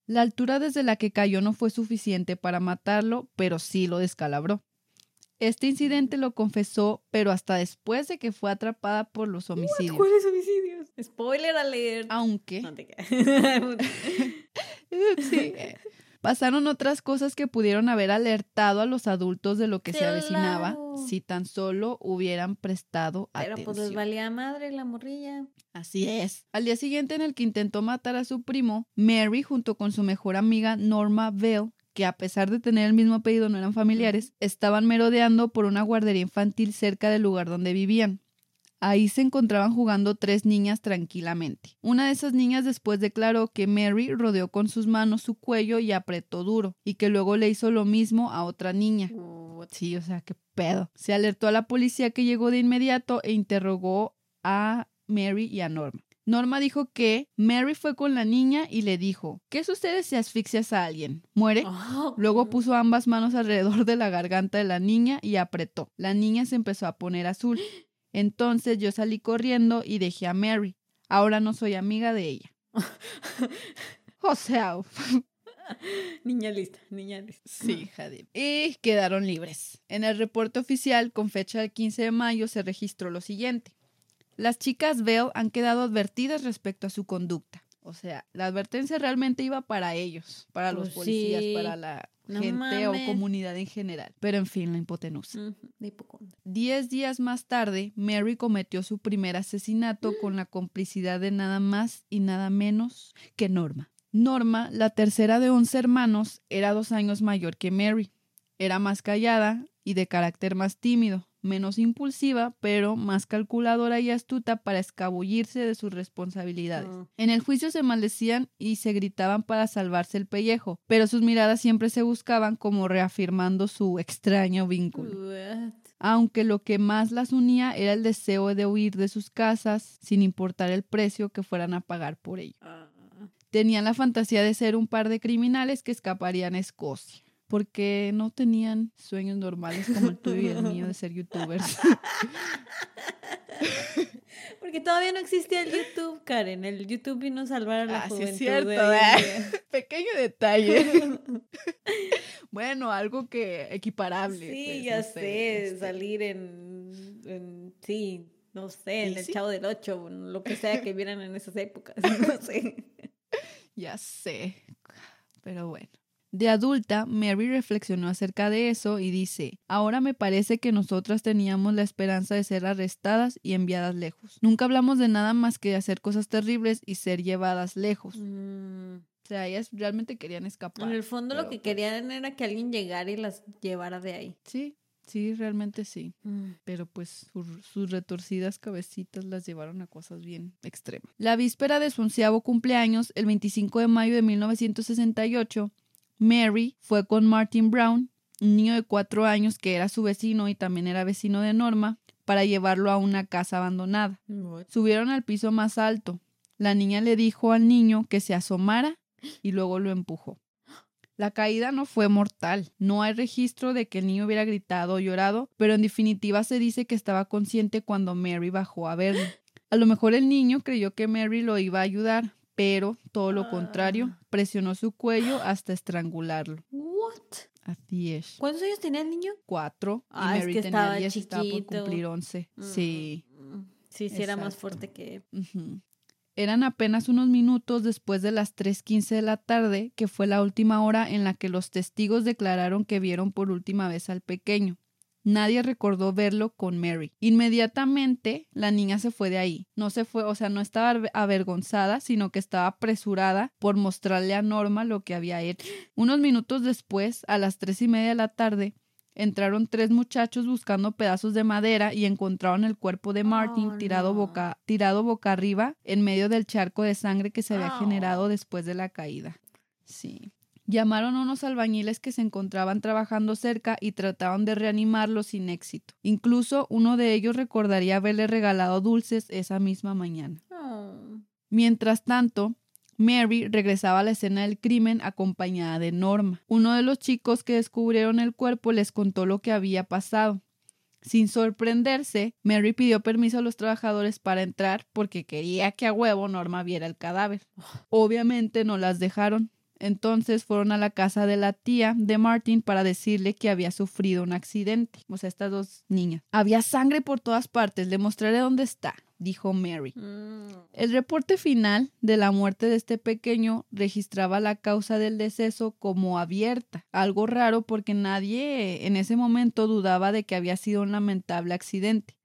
[SPEAKER 2] La altura desde la que cayó no fue suficiente para matarlo, pero sí lo descalabró. Este incidente lo confesó, pero hasta después de que fue atrapada por los homicidios.
[SPEAKER 1] ¿Cuáles homicidios? Spoiler alert.
[SPEAKER 2] Aunque
[SPEAKER 1] No te
[SPEAKER 2] sí, pasaron otras cosas que pudieron haber alertado a los adultos de lo que se avecinaba si tan solo hubieran prestado
[SPEAKER 1] Pero pues les
[SPEAKER 2] atención.
[SPEAKER 1] valía madre la morrilla.
[SPEAKER 2] Así es. Al día siguiente en el que intentó matar a su primo, Mary junto con su mejor amiga Norma Bell, que a pesar de tener el mismo apellido no eran familiares, estaban merodeando por una guardería infantil cerca del lugar donde vivían. Ahí se encontraban jugando tres niñas tranquilamente. Una de esas niñas después declaró que Mary rodeó con sus manos su cuello y apretó duro, y que luego le hizo lo mismo a otra niña. Sí, o sea, qué pedo. Se alertó a la policía que llegó de inmediato e interrogó a Mary y a Norma. Norma dijo que Mary fue con la niña y le dijo, ¿qué sucede si asfixias a alguien? ¿Muere?
[SPEAKER 1] Ah,
[SPEAKER 2] Luego puso ambas manos alrededor de la garganta de la niña y apretó. La niña se empezó a poner azul. Entonces yo salí corriendo y dejé a Mary. Ahora no soy amiga de ella. O sea,
[SPEAKER 1] Niña lista, niña lista.
[SPEAKER 2] sí, Jadim. Y quedaron libres. En el reporte oficial con fecha del 15 de mayo se registró lo siguiente. Las chicas Bell han quedado advertidas respecto a su conducta. O sea, la advertencia realmente iba para ellos, para los
[SPEAKER 1] Pues
[SPEAKER 2] policías,
[SPEAKER 1] sí.
[SPEAKER 2] para la
[SPEAKER 1] No
[SPEAKER 2] gente o comunidad en general. Pero en fin, la hipotenusa.
[SPEAKER 1] De.
[SPEAKER 2] Diez días más tarde, Mary cometió su primer asesinato con la complicidad de nada más y nada menos que Norma. Norma, la tercera de once hermanos, era dos años mayor que Mary. Era más callada y de carácter más tímido, menos impulsiva, pero más calculadora y astuta para escabullirse de sus responsabilidades.
[SPEAKER 1] Mm.
[SPEAKER 2] En el juicio se maldecían y se gritaban para salvarse el pellejo, pero sus miradas siempre se buscaban como reafirmando su extraño vínculo
[SPEAKER 1] What?
[SPEAKER 2] aunque lo que más las unía era el deseo de huir de sus casas sin importar el precio que fueran a pagar por ello.
[SPEAKER 1] Ah.
[SPEAKER 2] Tenían la fantasía de ser un par de criminales que escaparían a Escocia, porque no tenían sueños normales como el tuyo y el mío de ser youtubers.
[SPEAKER 1] Porque todavía no existía el YouTube, Karen. El YouTube vino a salvar a la
[SPEAKER 2] Ah, sí es
[SPEAKER 1] juventud
[SPEAKER 2] cierto,
[SPEAKER 1] de.
[SPEAKER 2] Pequeño detalle. bueno, algo que equiparable.
[SPEAKER 1] Sí,
[SPEAKER 2] pues,
[SPEAKER 1] ya
[SPEAKER 2] no
[SPEAKER 1] sé,
[SPEAKER 2] este,
[SPEAKER 1] salir en, en- sí, no sé, en
[SPEAKER 2] ¿Y
[SPEAKER 1] el
[SPEAKER 2] sí?
[SPEAKER 1] Chavo del Ocho, lo que sea que vieran en esas épocas, no sé.
[SPEAKER 2] Ya sé. Pero bueno. De adulta, Mary reflexionó acerca de eso y dice, ahora me parece que nosotras teníamos la esperanza de ser arrestadas y enviadas lejos. Nunca hablamos de nada más que de hacer cosas terribles y ser llevadas lejos.
[SPEAKER 1] Mm,
[SPEAKER 2] O sea, ellas realmente querían escapar.
[SPEAKER 1] En el fondo lo que
[SPEAKER 2] pues,
[SPEAKER 1] querían era que alguien llegara y las llevara de ahí.
[SPEAKER 2] Sí, sí, realmente sí.
[SPEAKER 1] Mm.
[SPEAKER 2] Pero pues su- sus retorcidas cabecitas las llevaron a cosas bien extremas. La víspera de su onceavo cumpleaños, el 25 de mayo de 1968, Mary fue con Martin Brown, un niño de cuatro años que era su vecino y también era vecino de Norma, para llevarlo a una casa abandonada. Subieron al piso más alto. La niña le dijo al niño que se asomara y luego lo empujó. La caída no fue mortal. No hay registro de que el niño hubiera gritado o llorado, pero en definitiva se dice que estaba consciente cuando Mary bajó a verlo. A lo mejor el niño creyó que Mary lo iba a ayudar, pero todo lo contrario,
[SPEAKER 1] Ah.
[SPEAKER 2] presionó su cuello hasta estrangularlo.
[SPEAKER 1] What?
[SPEAKER 2] Así es.
[SPEAKER 1] ¿Cuántos años tenía el niño?
[SPEAKER 2] Cuatro.
[SPEAKER 1] Ah,
[SPEAKER 2] y
[SPEAKER 1] es
[SPEAKER 2] Mary
[SPEAKER 1] que
[SPEAKER 2] tenía
[SPEAKER 1] estaba
[SPEAKER 2] diez estaba por cumplir once. Sí.
[SPEAKER 1] Mm, Sí, sí, era más fuerte que...
[SPEAKER 2] Ujú. Eran apenas unos minutos después de las 3.15 de la tarde, que fue la última hora en la que los testigos declararon que vieron por última vez al pequeño. Nadie recordó verlo con Mary. Inmediatamente la niña se fue de ahí. No se fue, o sea, no estaba aver- avergonzada, sino que estaba apresurada por mostrarle a Norma lo que había hecho. Unos minutos después, a las tres y media de la tarde, entraron tres muchachos buscando pedazos de madera y encontraron el cuerpo de Martin
[SPEAKER 1] Oh,
[SPEAKER 2] tirado,
[SPEAKER 1] no.
[SPEAKER 2] boca, tirado boca arriba en medio del charco de sangre que se había
[SPEAKER 1] Oh.
[SPEAKER 2] generado después de la caída. Sí. Llamaron a unos albañiles que se encontraban trabajando cerca y trataron de reanimarlo sin éxito. Incluso uno de ellos recordaría haberle regalado dulces esa misma mañana.
[SPEAKER 1] Oh.
[SPEAKER 2] Mientras tanto, Mary regresaba a la escena del crimen acompañada de Norma. Uno de los chicos que descubrieron el cuerpo les contó lo que había pasado. Sin sorprenderse, Mary pidió permiso a los trabajadores para entrar porque quería que a huevo Norma viera el cadáver. Obviamente no las dejaron. Entonces fueron a la casa de la tía de Martin para decirle que había sufrido un accidente. O sea, estas dos niñas. Había sangre por todas partes. Le mostraré dónde está, dijo Mary.
[SPEAKER 1] Mm.
[SPEAKER 2] El reporte final de la muerte de este pequeño registraba la causa del deceso como abierta, algo raro porque nadie en ese momento dudaba de que había sido un lamentable accidente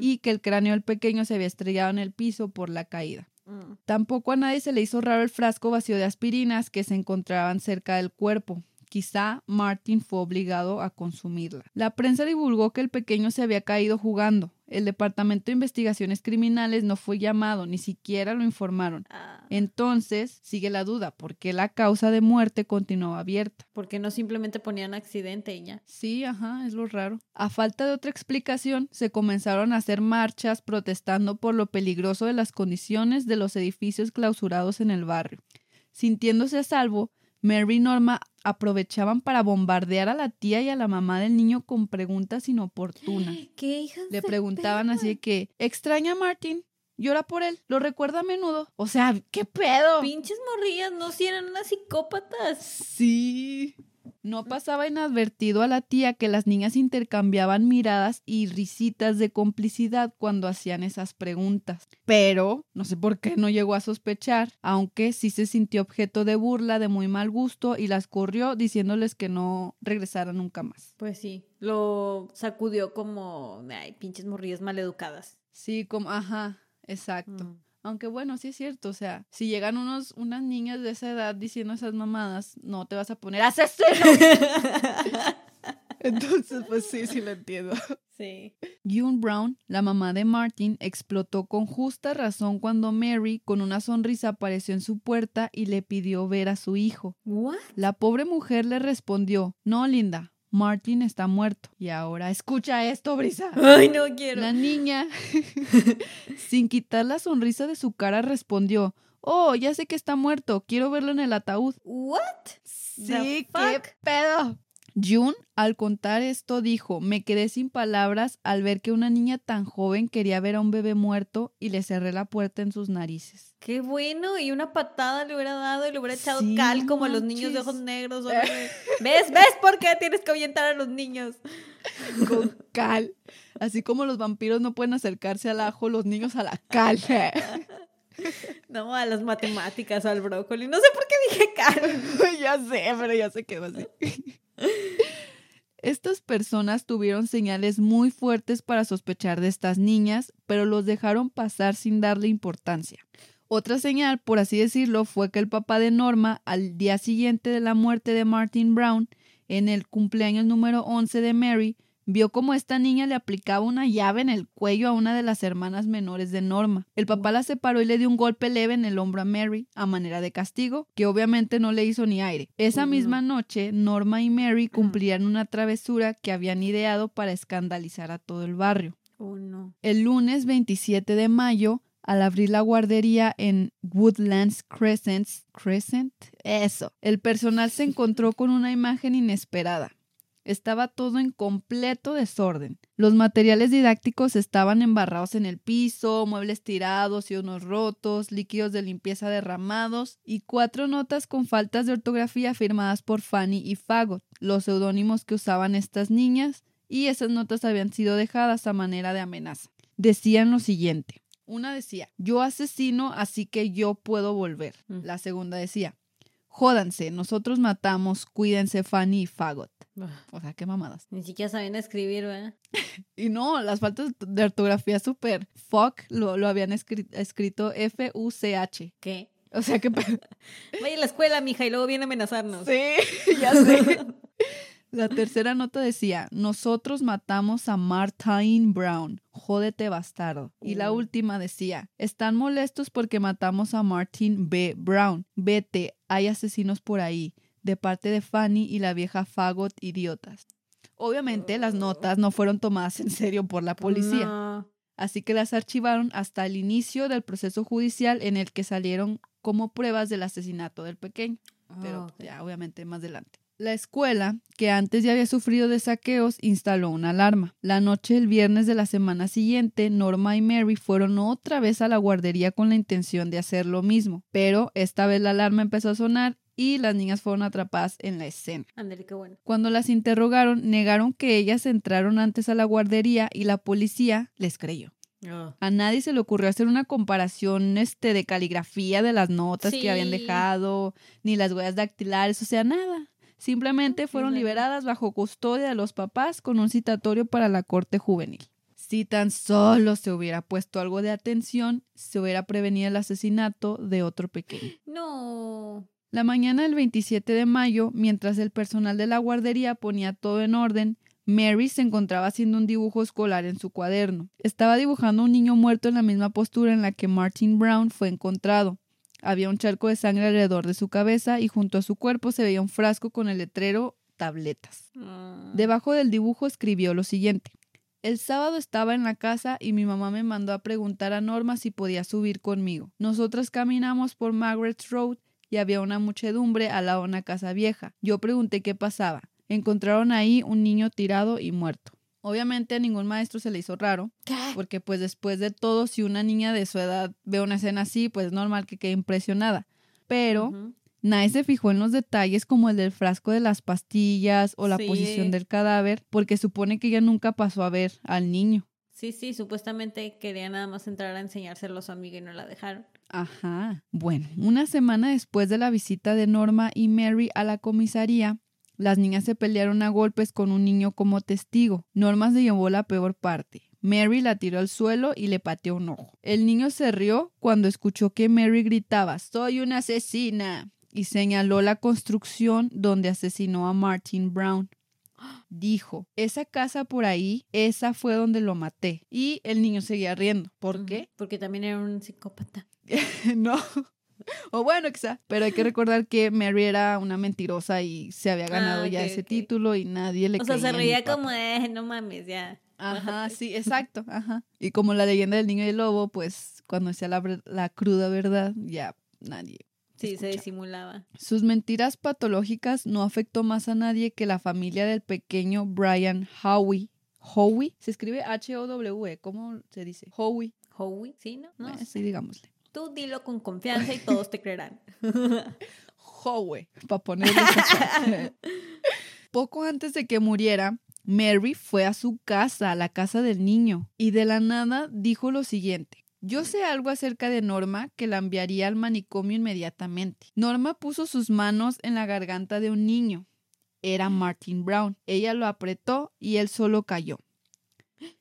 [SPEAKER 2] y que el cráneo del pequeño se había estrellado en el piso por la caída.
[SPEAKER 1] Mm.
[SPEAKER 2] Tampoco a nadie se le hizo raro el frasco vacío de aspirinas que se encontraban cerca del cuerpo. Quizá Martin fue obligado a consumirla. La prensa divulgó que el pequeño se había caído jugando. El Departamento de Investigaciones Criminales no fue llamado, ni siquiera lo informaron.
[SPEAKER 1] Ah,
[SPEAKER 2] Entonces, sigue la duda, ¿por qué la causa de muerte continuaba abierta?
[SPEAKER 1] ¿Por qué no simplemente ponían accidente y ya?
[SPEAKER 2] Sí, ajá, es lo raro. A falta de otra explicación, se comenzaron a hacer marchas protestando por lo peligroso de las condiciones de los edificios clausurados en el barrio. Sintiéndose a salvo, Mary y Norma aprovechaban para bombardear a la tía y a la mamá del niño con preguntas inoportunas.
[SPEAKER 1] ¿Qué hijas
[SPEAKER 2] Le preguntaban así de que, ¿extraña a Martin? Llora por él, lo recuerda a menudo. O sea, ¿qué pedo?
[SPEAKER 1] Pinches morrillas, no si eran unas psicópatas.
[SPEAKER 2] Sí. No pasaba inadvertido a la tía que las niñas intercambiaban miradas y risitas de complicidad cuando hacían esas preguntas. Pero no sé por qué no llegó a sospechar, aunque sí se sintió objeto de burla de muy mal gusto y las corrió diciéndoles que no regresaran nunca más.
[SPEAKER 1] Pues sí, lo sacudió como, ay, pinches morrillas maleducadas.
[SPEAKER 2] Sí, como, ajá, exacto.
[SPEAKER 1] Mm.
[SPEAKER 2] Aunque bueno, sí es cierto, o sea, si llegan unos, unas niñas de esa edad diciendo esas mamadas, no te vas a poner asesino. Entonces, pues sí, sí lo entiendo.
[SPEAKER 1] sí.
[SPEAKER 2] June Brown, la mamá de Martin, explotó con justa razón cuando Mary, con una sonrisa, apareció en su puerta y le pidió ver a su hijo.
[SPEAKER 1] ¿What?
[SPEAKER 2] La pobre mujer le respondió, no, Linda, Martin está muerto. Y ahora, escucha esto, Brisa.
[SPEAKER 1] Ay, no quiero.
[SPEAKER 2] La niña, sin quitar la sonrisa de su cara, respondió, oh, ya sé que está muerto, quiero verlo en el ataúd.
[SPEAKER 1] ¿What?
[SPEAKER 2] Sí, qué pedo. June, al contar esto, dijo, me quedé sin palabras al ver que una niña tan joven quería ver a un bebé muerto y le cerré la puerta en sus narices.
[SPEAKER 1] Qué bueno, y una patada le hubiera dado y le hubiera echado
[SPEAKER 2] Sí,
[SPEAKER 1] cal como a los niños de ojos negros. ¿Ves? ¿Ves por qué tienes que ahuyentar a los niños?
[SPEAKER 2] Con cal. Así como los vampiros no pueden acercarse al ajo, los niños a la cal.
[SPEAKER 1] No, a las matemáticas, al brócoli. No sé por qué dije cal.
[SPEAKER 2] ya sé, pero ya se quedó así. Estas personas tuvieron señales muy fuertes para sospechar de estas niñas, pero los dejaron pasar sin darle importancia. Otra señal, por así decirlo, fue que el papá de Norma, al día siguiente de la muerte de Martin Brown, en el cumpleaños número 11 de Mary, vio como esta niña le aplicaba una llave en el cuello a una de las hermanas menores de Norma. El papá la separó y le dio un golpe leve en el hombro a Mary, a manera de castigo, que obviamente no le hizo ni aire. Esa misma noche, Norma y Mary cumplían una travesura que habían ideado para escandalizar a todo el barrio.
[SPEAKER 1] Oh, no.
[SPEAKER 2] El lunes 27 de mayo, al abrir la guardería en Woodlands Crescent, Crescent, eso, el personal se encontró con una imagen inesperada. Estaba todo en completo desorden. Los materiales didácticos estaban embarrados en el piso, muebles tirados y unos rotos, líquidos de limpieza derramados y cuatro notas con faltas de ortografía firmadas por Fanny y Fagot, los seudónimos que usaban estas niñas, y esas notas habían sido dejadas a manera de amenaza. Decían lo siguiente. Una decía, yo asesino, así que yo puedo volver.
[SPEAKER 1] Mm.
[SPEAKER 2] La segunda decía, jódanse, nosotros matamos, cuídense Fanny y Fagot. O sea, qué mamadas.
[SPEAKER 1] Ni siquiera sabían escribir, ¿verdad?
[SPEAKER 2] Y no, las faltas de ortografía súper. Fuck lo, lo habían escri- escrito F-U-C-H.
[SPEAKER 1] ¿Qué?
[SPEAKER 2] O sea, que...
[SPEAKER 1] Vaya a la escuela, mija, y luego viene a amenazarnos.
[SPEAKER 2] Sí, ya sé. La tercera nota decía, nosotros matamos a Martine Brown, jódete bastardo. Y la
[SPEAKER 1] Uh.
[SPEAKER 2] última decía, están molestos porque matamos a Martin B. Brown. Vete, hay asesinos por ahí, de parte de Fanny y la vieja Fagot idiotas. Obviamente las notas no fueron tomadas en serio por la policía,
[SPEAKER 1] No.
[SPEAKER 2] así que las archivaron hasta el inicio del proceso judicial en el que salieron como pruebas del asesinato del pequeño pero
[SPEAKER 1] Ah, ok.
[SPEAKER 2] ya obviamente más adelante. La escuela, que antes ya había sufrido de saqueos, instaló una alarma. La noche del viernes de la semana siguiente, Norma y Mary fueron otra vez a la guardería con la intención de hacer lo mismo, pero esta vez la alarma empezó a sonar y las niñas fueron atrapadas en la escena.
[SPEAKER 1] Qué bueno.
[SPEAKER 2] Cuando las interrogaron, negaron que ellas entraron antes a la guardería y la policía les creyó.
[SPEAKER 1] Ah.
[SPEAKER 2] A nadie se le ocurrió hacer una comparación este, de caligrafía de las notas que habían dejado, ni las huellas dactilares, o sea, nada. Simplemente fueron liberadas bajo custodia de los papás con un citatorio para la corte juvenil. Si tan solo se hubiera puesto algo de atención, se hubiera prevenido el asesinato de otro pequeño.
[SPEAKER 1] No.
[SPEAKER 2] La mañana del 27 de mayo, mientras el personal de la guardería ponía todo en orden, Mary se encontraba haciendo un dibujo escolar en su cuaderno. Estaba dibujando un niño muerto en la misma postura en la que Martin Brown fue encontrado. Había un charco de sangre alrededor de su cabeza y junto a su cuerpo se veía un frasco con el letrero tabletas.
[SPEAKER 1] Ah.
[SPEAKER 2] Debajo del dibujo escribió lo siguiente. El sábado estaba en la casa y mi mamá me mandó a preguntar a Norma si podía subir conmigo. Nosotras caminamos por Margaret's Road y había una muchedumbre al lado de una casa vieja. Yo pregunté qué pasaba. Encontraron ahí un niño tirado y muerto. Obviamente a ningún maestro se le hizo raro, porque pues después de todo, si una niña de su edad ve una escena así, pues es normal que quede impresionada. Pero. Nadie se fijó en los detalles como el del frasco de las pastillas o la
[SPEAKER 1] Sí.
[SPEAKER 2] posición del cadáver, porque supone que ella nunca pasó a ver al niño.
[SPEAKER 1] Sí, sí, supuestamente quería nada más entrar a enseñárselo a su amiga y no la dejaron.
[SPEAKER 2] Ajá. Bueno, una semana después de la visita de Norma y Mary a la comisaría, las niñas se pelearon a golpes con un niño como testigo. Norma se llevó la peor parte. Mary la tiró al suelo y le pateó un ojo. El niño se rió cuando escuchó que Mary gritaba Soy una asesina y señaló la construcción donde asesinó a Martin Brown. Dijo, esa casa por ahí, esa fue donde lo maté. Y el niño seguía riendo. ¿Por qué?
[SPEAKER 1] Porque también era un psicópata.
[SPEAKER 2] no. O bueno, quizá. Pero hay que recordar que Mary era una mentirosa y se había ganado
[SPEAKER 1] Ah,
[SPEAKER 2] ya ese título y nadie le
[SPEAKER 1] O sea, se reía como, eh, no mames, ya.
[SPEAKER 2] Ajá, sí, exacto, ajá. Y como la leyenda del niño y el lobo, pues cuando decía la, la cruda verdad, ya nadie.
[SPEAKER 1] Sí, se disimulaba.
[SPEAKER 2] Sus mentiras patológicas no afectó más a nadie que la familia del pequeño Brian Howie. Howie, se escribe H-O-W-E, ¿cómo se dice? Howie,
[SPEAKER 1] Howie, ¿sí, no? No,
[SPEAKER 2] Eh, sí, digámosle.
[SPEAKER 1] Tú dilo con confianza y todos te creerán.
[SPEAKER 2] Howe, para ponerle Poco antes de que muriera, Mary fue a su casa, a la casa del niño, y de la nada dijo lo siguiente. Yo sé algo acerca de Norma que la enviaría al manicomio inmediatamente. Norma puso sus manos en la garganta de un niño. Era Martin Brown. Ella lo apretó y él solo cayó.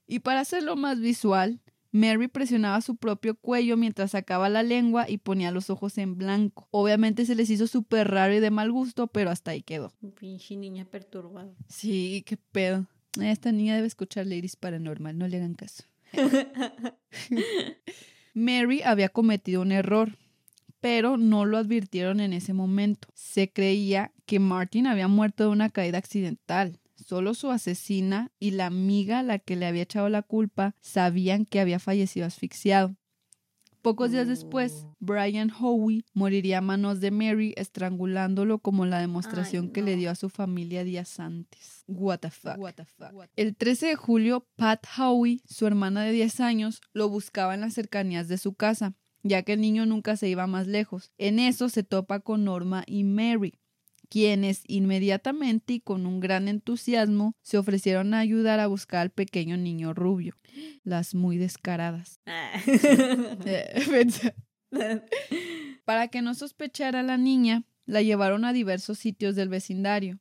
[SPEAKER 2] Y para hacerlo más visual, Mary presionaba su propio cuello mientras sacaba la lengua y ponía los ojos en blanco. Obviamente se les hizo súper raro y de mal gusto, pero hasta ahí quedó.
[SPEAKER 1] Pinche niña perturbada.
[SPEAKER 2] Sí, qué pedo. Esta niña debe escuchar Ladies Paranormal, no le hagan caso. Mary había cometido un error, pero no lo advirtieron en ese momento. Se creía que Martin había muerto de una caída accidental. Solo su asesina y la amiga a la que le había echado la culpa sabían que había fallecido asfixiado. Pocos días después. Brian Howie moriría a manos de Mary estrangulándolo como la demostración
[SPEAKER 1] Ay,
[SPEAKER 2] que le dio a su familia días antes. What the fuck. El 13 de julio, Pat Howie, su hermana de 10 años, lo buscaba en las cercanías de su casa, ya que el niño nunca se iba más lejos. En eso se topa con Norma y Mary, quienes inmediatamente y con un gran entusiasmo se ofrecieron a ayudar a buscar al pequeño niño rubio. Las muy descaradas.
[SPEAKER 1] Ah.
[SPEAKER 2] Eh, Para que no sospechara la niña, la llevaron a diversos sitios del vecindario.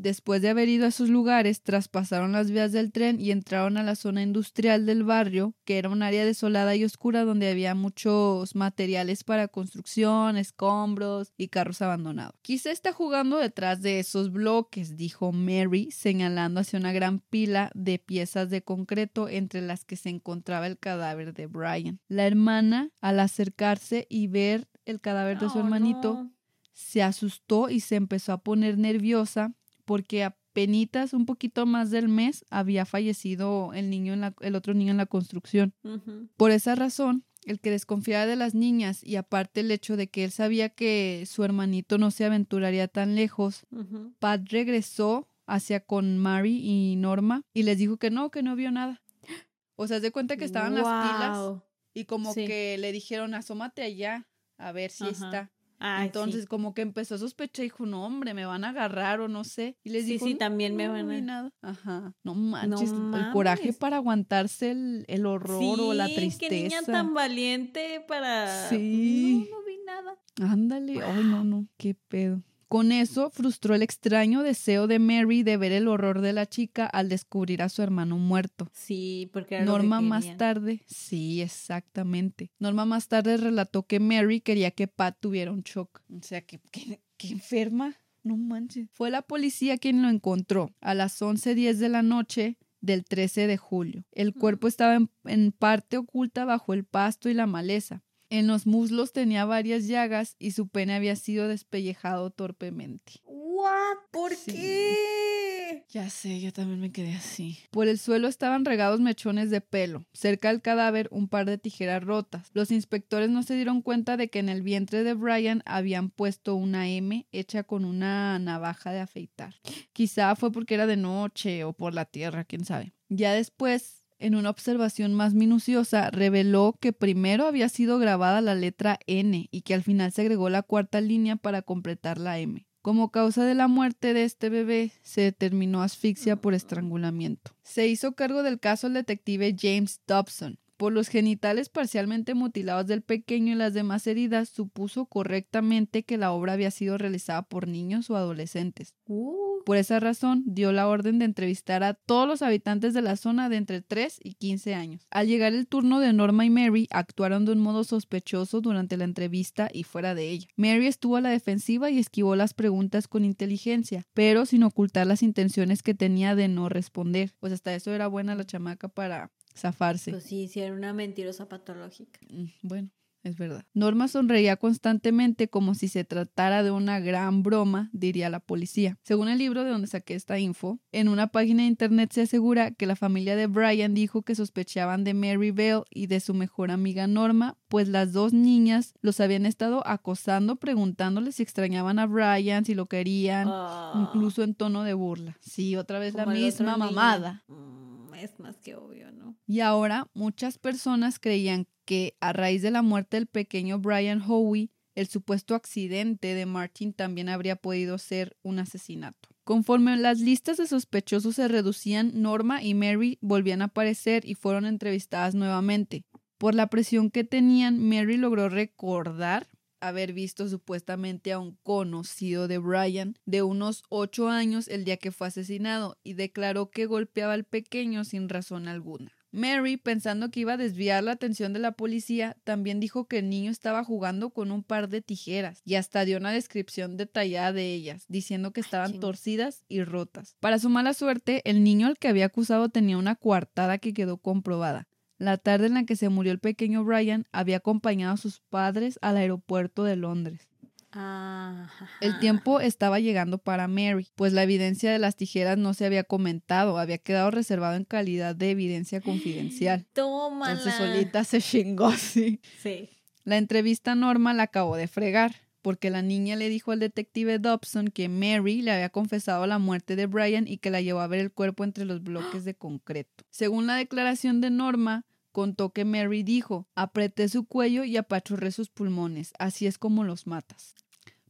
[SPEAKER 2] Después de haber ido a esos lugares, traspasaron las vías del tren y entraron a la zona industrial del barrio, que era un área desolada y oscura donde había muchos materiales para construcción, escombros y carros abandonados. Quizá está jugando detrás de esos bloques, dijo Mary, señalando hacia una gran pila de piezas de concreto entre las que se encontraba el cadáver de Brian. La hermana, al acercarse y ver el cadáver de su
[SPEAKER 1] Oh,
[SPEAKER 2] hermanito,
[SPEAKER 1] no.
[SPEAKER 2] se asustó y se empezó a poner nerviosa porque apenas un poquito más del mes había fallecido el niño en la- el otro niño en la construcción. Por esa razón, el que desconfiaba de las niñas y aparte el hecho de que él sabía que su hermanito no se aventuraría tan lejos. Pat regresó hacia con Mary y Norma y les dijo que no, que no vio nada. O sea, de cuenta que estaban las pilas y como
[SPEAKER 1] Sí.
[SPEAKER 2] que le dijeron, asómate allá a ver si está.
[SPEAKER 1] Ay,
[SPEAKER 2] Entonces,
[SPEAKER 1] sí.
[SPEAKER 2] como que empezó a sospechar y dijo, no, hombre, me van a agarrar o no sé. Y les
[SPEAKER 1] Sí,
[SPEAKER 2] dijo,
[SPEAKER 1] sí,
[SPEAKER 2] "No,
[SPEAKER 1] también me van a-".
[SPEAKER 2] nada. Ajá. No manches, el coraje para aguantarse el, el horror o la tristeza.
[SPEAKER 1] qué niña tan valiente para...
[SPEAKER 2] Sí.
[SPEAKER 1] No, no vi nada.
[SPEAKER 2] Ándale, ay, no, no, qué pedo. Con eso frustró el extraño deseo de Mary de ver el horror de la chica al descubrir a su hermano muerto.
[SPEAKER 1] Sí, porque era lo que
[SPEAKER 2] Norma más tarde, sí, exactamente. Norma más tarde relató que Mary quería que Pat tuviera un shock. O sea, que, que, que enferma. No manches. Fue la policía quien lo encontró a las 11.10 de la noche del 13 de julio. El cuerpo estaba en, en parte oculta bajo el pasto y la maleza. En los muslos tenía varias llagas y su pene había sido despellejado torpemente.
[SPEAKER 1] ¿What? ¿Por
[SPEAKER 2] Sí.
[SPEAKER 1] qué?
[SPEAKER 2] Ya sé, yo también me quedé así. Por el suelo estaban regados mechones de pelo. Cerca del cadáver un par de tijeras rotas. Los inspectores no se dieron cuenta de que en el vientre de Brian habían puesto una M hecha con una navaja de afeitar. Quizá fue porque era de noche o por la tierra, quién sabe. Ya después, en una observación más minuciosa, reveló que primero había sido grabada la letra N y que al final se agregó la cuarta línea para completar la M. Como causa de la muerte de este bebé, se determinó asfixia por estrangulamiento. Se hizo cargo del caso el detective James Dobson. Por los genitales parcialmente mutilados del pequeño y las demás heridas, supuso correctamente que la obra había sido realizada por niños o adolescentes.
[SPEAKER 1] Uh,
[SPEAKER 2] Por esa razón, dio la orden de entrevistar a todos los habitantes de la zona de entre 3 y 15 años. Al llegar el turno de Norma y Mary, actuaron de un modo sospechoso durante la entrevista y fuera de ella. Mary estuvo a la defensiva y esquivó las preguntas con inteligencia, pero sin ocultar las intenciones que tenía de no responder. Pues hasta eso era buena la chamaca para zafarse.
[SPEAKER 1] pues sí, sí, era una mentirosa patológica.
[SPEAKER 2] Mm, Bueno, es verdad. Norma sonreía constantemente como si se tratara de una gran broma, diría la policía. Según el libro de donde saqué esta info, en una página de internet se asegura que la familia de Brian dijo que sospechaban de Mary Bell y de su mejor amiga Norma, pues las dos niñas los habían estado acosando preguntándoles si extrañaban a Brian, si lo querían,
[SPEAKER 1] Ah,
[SPEAKER 2] incluso en tono de burla. Sí, otra vez la
[SPEAKER 1] como
[SPEAKER 2] misma mamada.
[SPEAKER 1] Mm, es más que obvio, ¿no?
[SPEAKER 2] Y ahora muchas personas creían que a raíz de la muerte del pequeño Brian Howie, el supuesto accidente de Martin también habría podido ser un asesinato. Conforme las listas de sospechosos se reducían, Norma y Mary volvían a aparecer y fueron entrevistadas nuevamente. Por la presión que tenían, Mary logró recordar haber visto supuestamente a un conocido de Brian de unos ocho años el día que fue asesinado y declaró que golpeaba al pequeño sin razón alguna. Mary, pensando que iba a desviar la atención de la policía, también dijo que el niño estaba jugando con un par de tijeras y hasta dio una descripción detallada de ellas, diciendo que estaban torcidas y rotas. Para su mala suerte, el niño al que había acusado tenía una coartada que quedó comprobada. La tarde en la que se murió el pequeño Brian había acompañado a sus padres al aeropuerto de Londres.
[SPEAKER 1] Ah,
[SPEAKER 2] El tiempo estaba llegando para Mary, pues la evidencia de las tijeras no se había comentado, había quedado reservado en calidad de evidencia confidencial.
[SPEAKER 1] Tómala.
[SPEAKER 2] Entonces solita se chingó, sí.
[SPEAKER 1] Sí.
[SPEAKER 2] La entrevista Norma la acabó de fregar, porque la niña le dijo al detective Dobson que Mary le había confesado la muerte de Brian y que la llevó a ver el cuerpo entre los bloques de concreto. Según la declaración de Norma, contó que Mary dijo, apreté su cuello y apachurré sus pulmones, así es como los matas.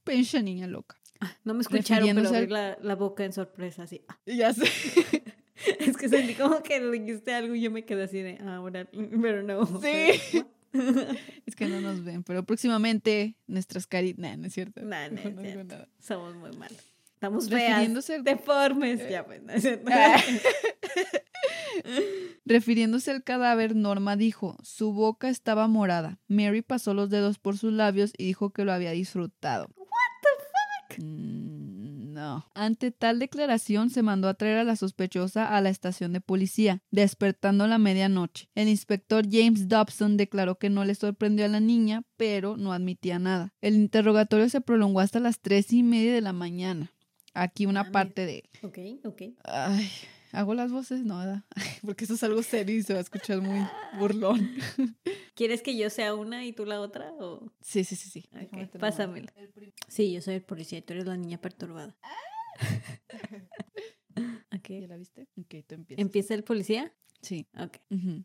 [SPEAKER 2] Pinche niña loca.
[SPEAKER 1] No me escucharon, pero abrí la, la boca en sorpresa, así. Ah,
[SPEAKER 2] Ya sé.
[SPEAKER 1] Es que sentí como que dijiste algo y yo me quedé así de, ah, ahora, pero no.
[SPEAKER 2] Sí. Es que no nos ven, pero próximamente nuestras caritas. Nah, no es cierto.
[SPEAKER 1] Nah, no es cierto. Somos muy malos. Estamos feas,
[SPEAKER 2] Refiriéndose al-
[SPEAKER 1] deformes. Ya, pues, no es cierto.
[SPEAKER 2] Ah. Refiriéndose al cadáver, Norma dijo, su boca estaba morada. Mary pasó los dedos por sus labios y dijo que lo había disfrutado. What the fuck? No. Ante tal declaración se mandó a traer a la sospechosa a la estación de policía, despertando a la medianoche. El inspector James Dobson declaró que no le sorprendió a la niña, pero no admitía nada. El interrogatorio se prolongó hasta las tres y media de la mañana. Aquí una
[SPEAKER 1] Ah,
[SPEAKER 2] parte de
[SPEAKER 1] ok, ok.
[SPEAKER 2] Ay, ¿hago las voces? No, ¿verdad? Porque eso es algo serio y se va a escuchar muy burlón.
[SPEAKER 1] ¿Quieres que yo sea una y tú la otra? O...
[SPEAKER 2] Sí, sí, sí, sí.
[SPEAKER 1] Ok,
[SPEAKER 2] Déjame terminar.
[SPEAKER 1] pásamela. Sí, yo soy el policía y tú eres la niña perturbada. ok.
[SPEAKER 2] ¿Ya la viste? Ok, tú empiezas.
[SPEAKER 1] ¿Empieza el policía?
[SPEAKER 2] Sí.
[SPEAKER 1] Ok.
[SPEAKER 2] Ujú.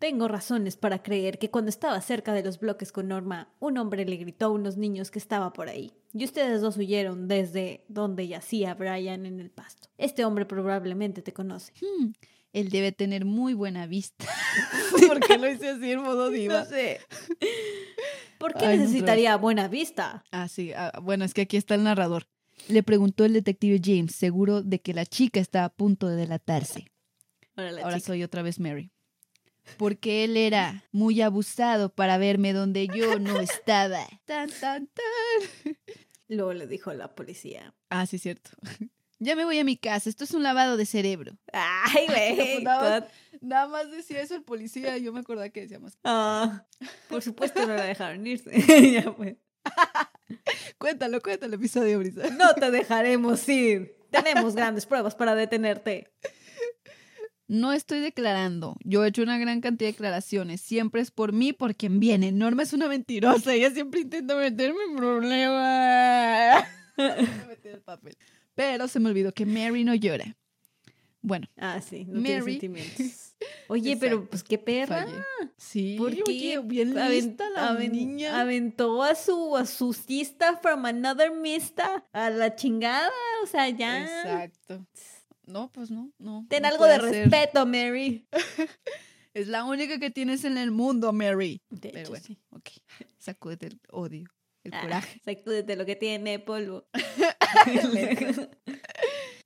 [SPEAKER 1] Tengo razones para creer que cuando estaba cerca de los bloques con Norma, un hombre le gritó a unos niños que estaba por ahí. Y ustedes dos huyeron desde donde yacía Brian en el pasto. Este hombre probablemente te conoce.
[SPEAKER 2] Hmm, Él debe tener muy buena vista. ¿Por qué lo hice así en modo diva?
[SPEAKER 1] sé. ¿Por qué
[SPEAKER 2] Ay, no,
[SPEAKER 1] necesitaría buena vista?
[SPEAKER 2] Ah, sí. ah, bueno, es que aquí está el narrador. Le preguntó el detective James, seguro de que la chica está a punto de delatarse.
[SPEAKER 1] Ahora la
[SPEAKER 2] Ahora
[SPEAKER 1] chica.
[SPEAKER 2] soy otra vez Mary. Porque él era muy abusado para verme donde yo no estaba. Tan, tan, tan.
[SPEAKER 1] Luego le dijo la policía.
[SPEAKER 2] Ah, sí, cierto. Ya me voy a mi casa, esto es un lavado de cerebro.
[SPEAKER 1] Ay, güey.
[SPEAKER 2] nada, nada, más decía eso el policía, yo me acordaba que decía más.
[SPEAKER 1] Ah, por supuesto no la dejaron irse. ya
[SPEAKER 2] cuéntalo, cuéntalo, episodio, Brisa.
[SPEAKER 1] No te dejaremos ir. Tenemos grandes pruebas para detenerte.
[SPEAKER 2] No estoy declarando. Yo he hecho una gran cantidad de declaraciones. Siempre es por mí, por quien viene. Norma es una mentirosa. Ella siempre intenta meterme en problemas. Pero se me olvidó que Mary no llora. Bueno.
[SPEAKER 1] Ah, sí, no Mary. Tiene sentimientos. Oye, pero pues qué perra.
[SPEAKER 2] Sí, porque bien lista la niña.
[SPEAKER 1] Aventó a su a su from another mista a la chingada, o sea, ya.
[SPEAKER 2] Exacto. No, pues no, no.
[SPEAKER 1] Ten algo de respeto, Mary.
[SPEAKER 2] es la única que tienes en el mundo, Mary. pero bueno, ok. Sacúdete el odio. El ah, coraje.
[SPEAKER 1] Sacúdete lo que tiene polvo.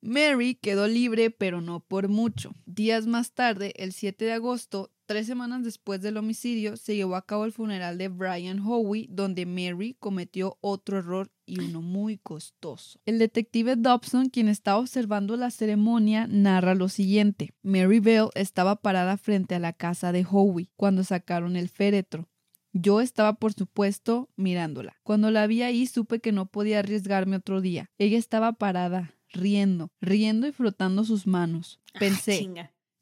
[SPEAKER 2] Mary quedó libre, pero no por mucho. Días más tarde, el 7 de agosto, tres semanas después del homicidio, se llevó a cabo el funeral de Brian Howie, donde Mary cometió otro error y uno muy costoso. El detective Dobson, quien estaba observando la ceremonia, narra lo siguiente. Mary Bell estaba parada frente a la casa de Howie cuando sacaron el féretro. Yo estaba, por supuesto, mirándola. Cuando la vi ahí supe que no podía arriesgarme otro día. Ella estaba parada, riendo, riendo y frotando sus manos. Ah, Pensé,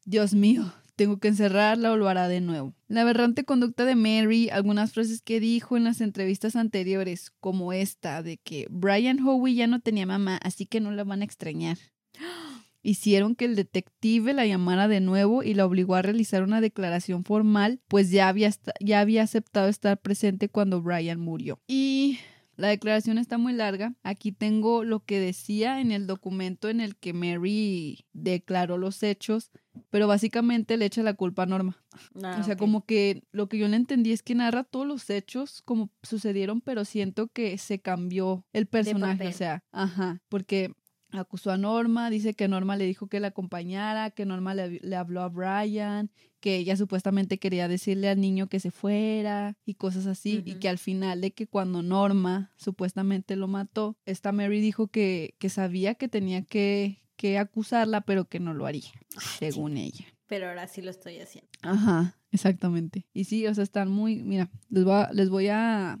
[SPEAKER 2] Dios mío, tengo que encerrarla o lo hará de nuevo. La aberrante conducta de Mary, algunas frases que dijo en las entrevistas anteriores, como esta de que Brian Howie ya no tenía mamá, así que no la van a extrañar. hicieron que el detective la llamara de nuevo y la obligó a realizar una declaración formal, pues ya había, ya había aceptado estar presente cuando Brian murió. Y la declaración está muy larga. Aquí tengo lo que decía en el documento en el que Mary declaró los hechos, pero básicamente le echa la culpa a Norma. Ah, o sea, como que lo que yo le entendí es que narra todos los hechos como sucedieron, pero siento que se cambió el personaje. O sea, ajá, porque acusó a Norma, dice que Norma le dijo que la acompañara, que Norma le, habló a Brian, que ella supuestamente quería decirle al niño que se fuera y cosas así, y que al final de que cuando Norma supuestamente lo mató, esta Mary dijo que, que sabía que tenía que, que acusarla, pero que no lo haría, según ella.
[SPEAKER 1] Pero ahora sí lo estoy haciendo.
[SPEAKER 2] Ajá, exactamente. Y sí, o sea, están muy, mira, les voy a, les voy a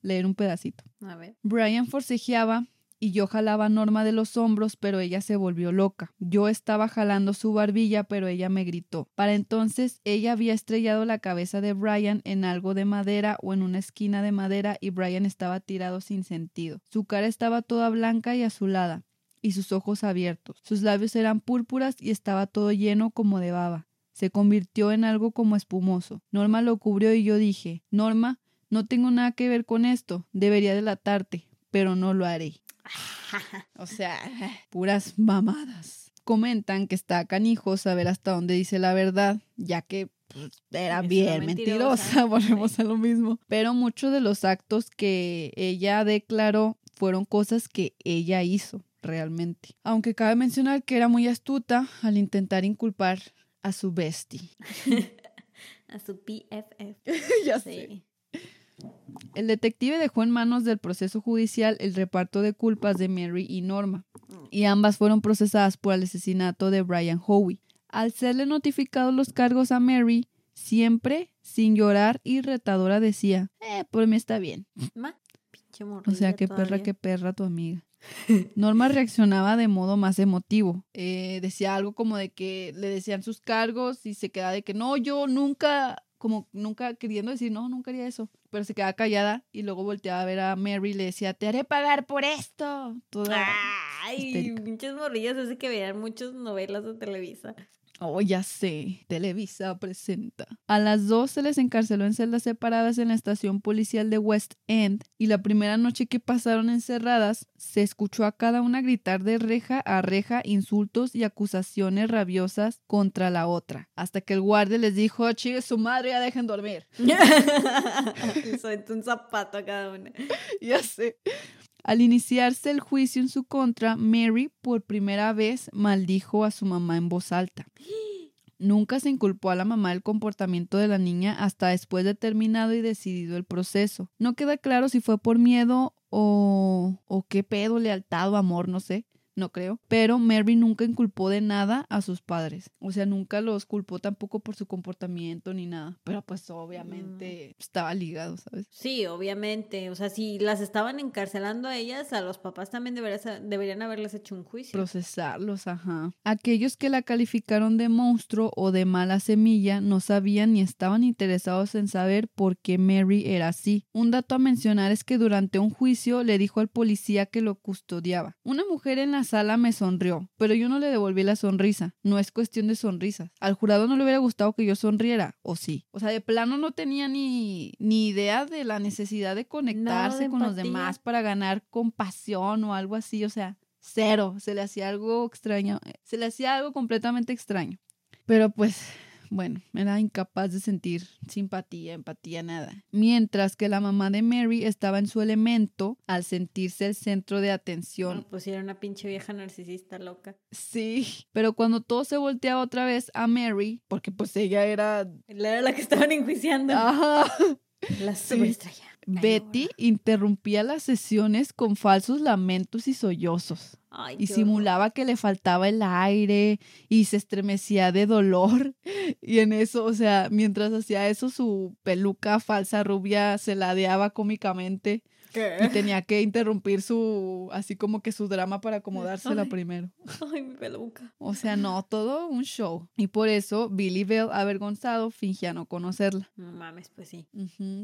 [SPEAKER 2] leer un pedacito.
[SPEAKER 1] A ver.
[SPEAKER 2] Brian forcejeaba y yo jalaba a Norma de los hombros, pero ella se volvió loca. Yo estaba jalando su barbilla, pero ella me gritó. Para entonces ella había estrellado la cabeza de Brian en algo de madera o en una esquina de madera y Brian estaba tirado sin sentido. Su cara estaba toda blanca y azulada y sus ojos abiertos. Sus labios eran púrpuras y estaba todo lleno como de baba. Se convirtió en algo como espumoso. Norma lo cubrió y yo dije, Norma, no tengo nada que ver con esto. Debería delatarte, pero no lo haré. O sea, puras mamadas. Comentan que está canijo saber hasta dónde dice la verdad, ya que pues, era bien mentirosa, volvemos a lo mismo. Pero muchos de los actos que ella declaró fueron cosas que ella hizo realmente. Aunque cabe mencionar que era muy astuta al intentar inculpar a su bestie.
[SPEAKER 1] a su PFF.
[SPEAKER 2] ya sé. El detective dejó en manos del proceso judicial el reparto de culpas de Mary y Norma, y ambas fueron procesadas por el asesinato de Brian Howie. Al serle notificados los cargos a Mary, siempre, sin llorar y retadora, decía, eh, por mí está bien. o sea, qué perra, qué perra tu amiga. Norma reaccionaba de modo más emotivo. Eh, decía algo como de que le decían sus cargos y se quedaba de que no, yo nunca como nunca queriendo decir, no, nunca haría eso. Pero se quedaba callada y luego volteaba a ver a Mary y le decía, te haré pagar por esto.
[SPEAKER 1] Toda Ay, muchas morrillas hace que vean muchas novelas de Televisa.
[SPEAKER 2] Oh, ya sé. Televisa presenta. A las dos se les encarceló en celdas separadas en la estación policial de West End y la primera noche que pasaron encerradas se escuchó a cada una gritar de reja a reja insultos y acusaciones rabiosas contra la otra, hasta que el guardia les dijo, chigue su madre, ya dejen dormir.
[SPEAKER 1] Soy un zapato a cada una.
[SPEAKER 2] ya sé. Al iniciarse el juicio en su contra, Mary por primera vez maldijo a su mamá en voz alta. Nunca se inculpó a la mamá del comportamiento de la niña hasta después de terminado y decidido el proceso. No queda claro si fue por miedo o, o qué pedo, lealtad o amor, no sé no creo. Pero Mary nunca inculpó de nada a sus padres. O sea, nunca los culpó tampoco por su comportamiento ni nada. Pero pues obviamente
[SPEAKER 1] Mm.
[SPEAKER 2] estaba ligado, ¿sabes?
[SPEAKER 1] Sí, obviamente. O sea, si las estaban encarcelando a ellas, a los papás también deberían, deberían haberles hecho un juicio.
[SPEAKER 2] Procesarlos, ajá. Aquellos que la calificaron de monstruo o de mala semilla no sabían ni estaban interesados en saber por qué Mary era así. Un dato a mencionar es que durante un juicio le dijo al policía que lo custodiaba. Una mujer en la sala me sonrió, pero yo no le devolví la sonrisa. No es cuestión de sonrisas. Al jurado no le hubiera gustado que yo sonriera, o sí. O sea, de plano no tenía ni, ni idea de la necesidad de conectarse
[SPEAKER 1] de
[SPEAKER 2] con los demás para ganar compasión o algo así. O sea, cero. Se le hacía algo extraño. Se le hacía algo completamente extraño. Pero pues, bueno, era incapaz de sentir simpatía, empatía, nada. Mientras que la mamá de Mary estaba en su elemento al sentirse el centro de atención.
[SPEAKER 1] No, pues era una pinche vieja narcisista loca.
[SPEAKER 2] Sí, pero cuando todo se volteaba otra vez a Mary, porque pues ella era...
[SPEAKER 1] Era la que estaban enjuiciando.
[SPEAKER 2] Ajá.
[SPEAKER 1] La superestrella. Ay,
[SPEAKER 2] Betty interrumpía las sesiones con falsos lamentos y sollozos.
[SPEAKER 1] Ay,
[SPEAKER 2] y simulaba que le faltaba el aire y se estremecía de dolor. Y en eso, o sea, mientras hacía eso, su peluca falsa rubia se ladeaba cómicamente y tenía que interrumpir su, así como que su drama para acomodársela
[SPEAKER 1] Ay.
[SPEAKER 2] primero.
[SPEAKER 1] Ay, mi peluca.
[SPEAKER 2] O sea, no, todo un show. Y por eso Billy Bell, avergonzado, fingía no conocerla.
[SPEAKER 1] No mames, pues sí.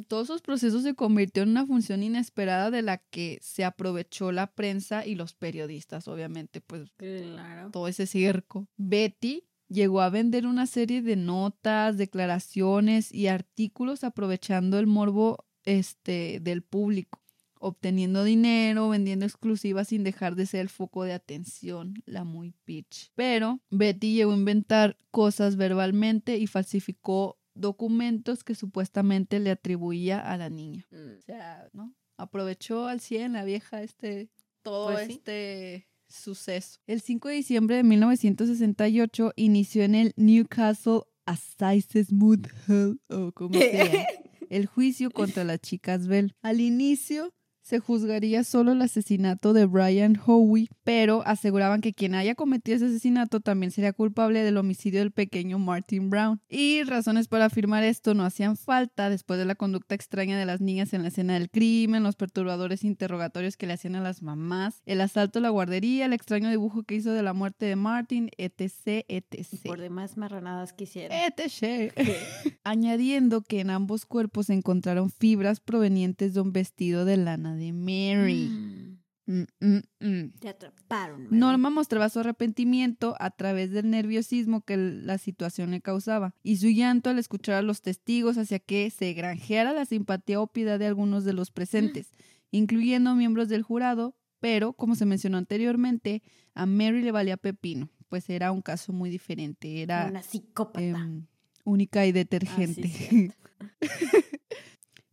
[SPEAKER 2] Todos esos procesos se convirtió en una función inesperada de la que se aprovechó la prensa y los periodistas, obviamente, pues
[SPEAKER 1] Claro.
[SPEAKER 2] todo ese circo. Betty llegó a vender una serie de notas, declaraciones y artículos aprovechando el morbo este del público, obteniendo dinero, vendiendo exclusivas sin dejar de ser el foco de atención, la muy pitch. Pero Betty llegó a inventar cosas verbalmente y falsificó documentos que supuestamente le atribuía a la niña. O sea, ¿no? Aprovechó al 100 la vieja este todo
[SPEAKER 1] Pues sí.
[SPEAKER 2] este suceso. El 5 de diciembre de 1968 inició en el Newcastle Assizes Mood Hall, o como sea, el juicio contra las chicas Bell. Al inicio se juzgaría solo el asesinato de Brian Howie, pero aseguraban que quien haya cometido ese asesinato también sería culpable del homicidio del pequeño Martin Brown. Y razones para afirmar esto no hacían falta después de la conducta extraña de las niñas en la escena del crimen, los perturbadores interrogatorios que le hacían a las mamás, el asalto a la guardería, el extraño dibujo que hizo de la muerte de Martin, etc, etc.
[SPEAKER 1] Por demás marranadas quisiera.
[SPEAKER 2] etc. Añadiendo que en ambos cuerpos se encontraron fibras provenientes de un vestido de lana de Mary.
[SPEAKER 1] Mm,
[SPEAKER 2] Mm, mm.
[SPEAKER 1] Te atraparon. Mary.
[SPEAKER 2] Norma mostraba su arrepentimiento a través del nerviosismo que la situación le causaba y su llanto al escuchar a los testigos hacia que se granjeara la simpatía o piedad de algunos de los presentes, incluyendo miembros del jurado, pero, como se mencionó anteriormente, a Mary le valía pepino, pues era un caso muy diferente, era
[SPEAKER 1] Una psicópata.
[SPEAKER 2] em, única y detergente.
[SPEAKER 1] cierto.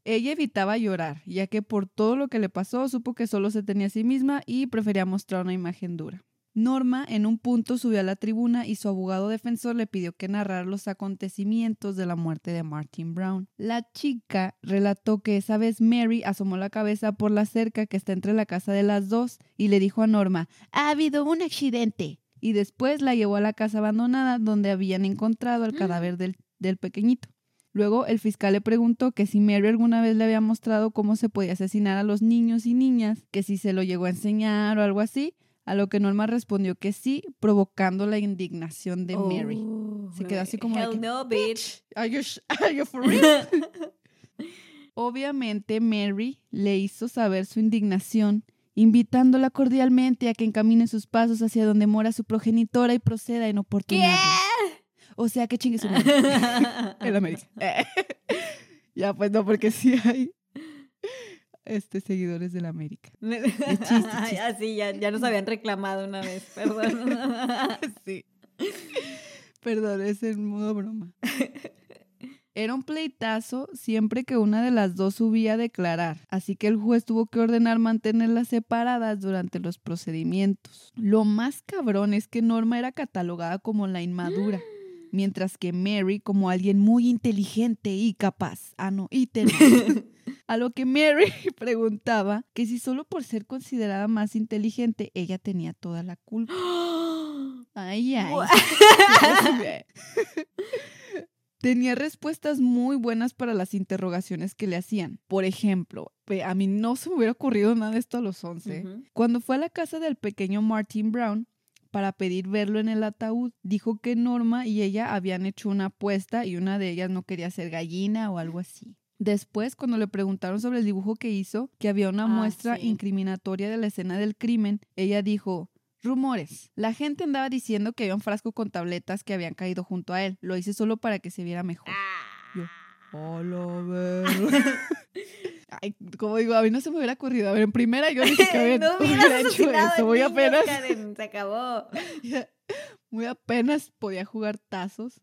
[SPEAKER 2] Ella evitaba llorar, ya que por todo lo que le pasó supo que solo se tenía a sí misma y prefería mostrar una imagen dura. Norma en un punto subió a la tribuna y su abogado defensor le pidió que narrara los acontecimientos de la muerte de Martin Brown. La chica relató que esa vez Mary asomó la cabeza por la cerca que está entre la casa de las dos y le dijo a Norma, ha habido un accidente. Y después la llevó a la casa abandonada donde habían encontrado el cadáver del, del pequeñito. Luego el fiscal le preguntó que si Mary alguna vez le había mostrado cómo se podía asesinar a los niños y niñas, que si se lo llegó a enseñar o algo así, a lo que Norma respondió que sí, provocando la indignación de Mary.
[SPEAKER 1] Oh,
[SPEAKER 2] Se quedó así como de
[SPEAKER 1] Hell
[SPEAKER 2] que,
[SPEAKER 1] no, bitch.
[SPEAKER 2] Are you, are you for real? Obviamente Mary le hizo saber su indignación, invitándola cordialmente a que encamine sus pasos hacia donde mora su progenitora y proceda en oportunidad. O sea, que chingue su madre. El América. ya, pues no, porque sí hay este, seguidores del América. chiste, chiste.
[SPEAKER 1] Ah, sí, ya, ya nos habían reclamado una vez, perdón.
[SPEAKER 2] sí. Perdón, es en modo broma. Era un pleitazo siempre que una de las dos subía a declarar, así que el juez tuvo que ordenar mantenerlas separadas durante los procedimientos. Lo más cabrón es que Norma era catalogada como la inmadura. mientras que Mary como alguien muy inteligente y capaz. Ah, no, y. A lo que Mary preguntaba que si solo por ser considerada más inteligente ella tenía toda la culpa. Ay, ay. Tenía respuestas muy buenas para las interrogaciones que le hacían. Por ejemplo, a mí no se me hubiera ocurrido nada de esto a los 11. Cuando fue a la casa del pequeño Martin Brown para pedir verlo en el ataúd, dijo que Norma y ella habían hecho una apuesta y una de ellas no quería ser gallina o algo así. Después, cuando le preguntaron sobre el dibujo que hizo, que había una ah, muestra incriminatoria de la escena del crimen, ella dijo, Rumores. La gente andaba diciendo que había un frasco con tabletas que habían caído junto a él. Lo hice solo para que se viera mejor. Yo, hola, Ay, como digo, a mí no se me hubiera ocurrido. A ver, en primera yo dije que había, no hubiera hecho eso. Muy apenas.
[SPEAKER 1] se acabó.
[SPEAKER 2] Muy apenas podía jugar tazos.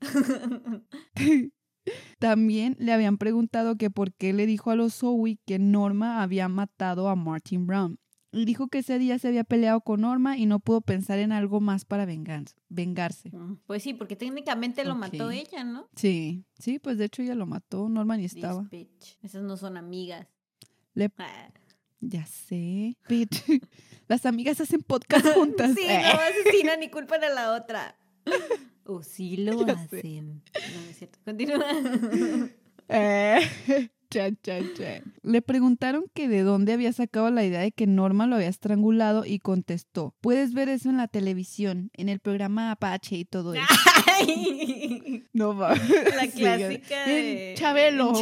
[SPEAKER 2] También le habían preguntado que por qué le dijo a los Zoe que Norma había matado a Martin Brown. Y dijo que ese día se había peleado con Norma y no pudo pensar en algo más para vengarse.
[SPEAKER 1] Mm, pues sí, porque técnicamente lo mató ella, ¿no?
[SPEAKER 2] Sí, sí, pues de hecho ella lo mató, Norma ni estaba.
[SPEAKER 1] Esas no son amigas. Ah.
[SPEAKER 2] Ya sé. Las amigas hacen podcast juntas.
[SPEAKER 1] sí, no asesinan ni culpan a la otra. O sí lo hacen. No, es cierto. Continúa.
[SPEAKER 2] Eh. Le preguntaron que de dónde había sacado la idea de que Norma lo había estrangulado y contestó, puedes ver eso en la televisión, en el programa Apache y todo eso. no va.
[SPEAKER 1] La clásica de...
[SPEAKER 2] Chabelo.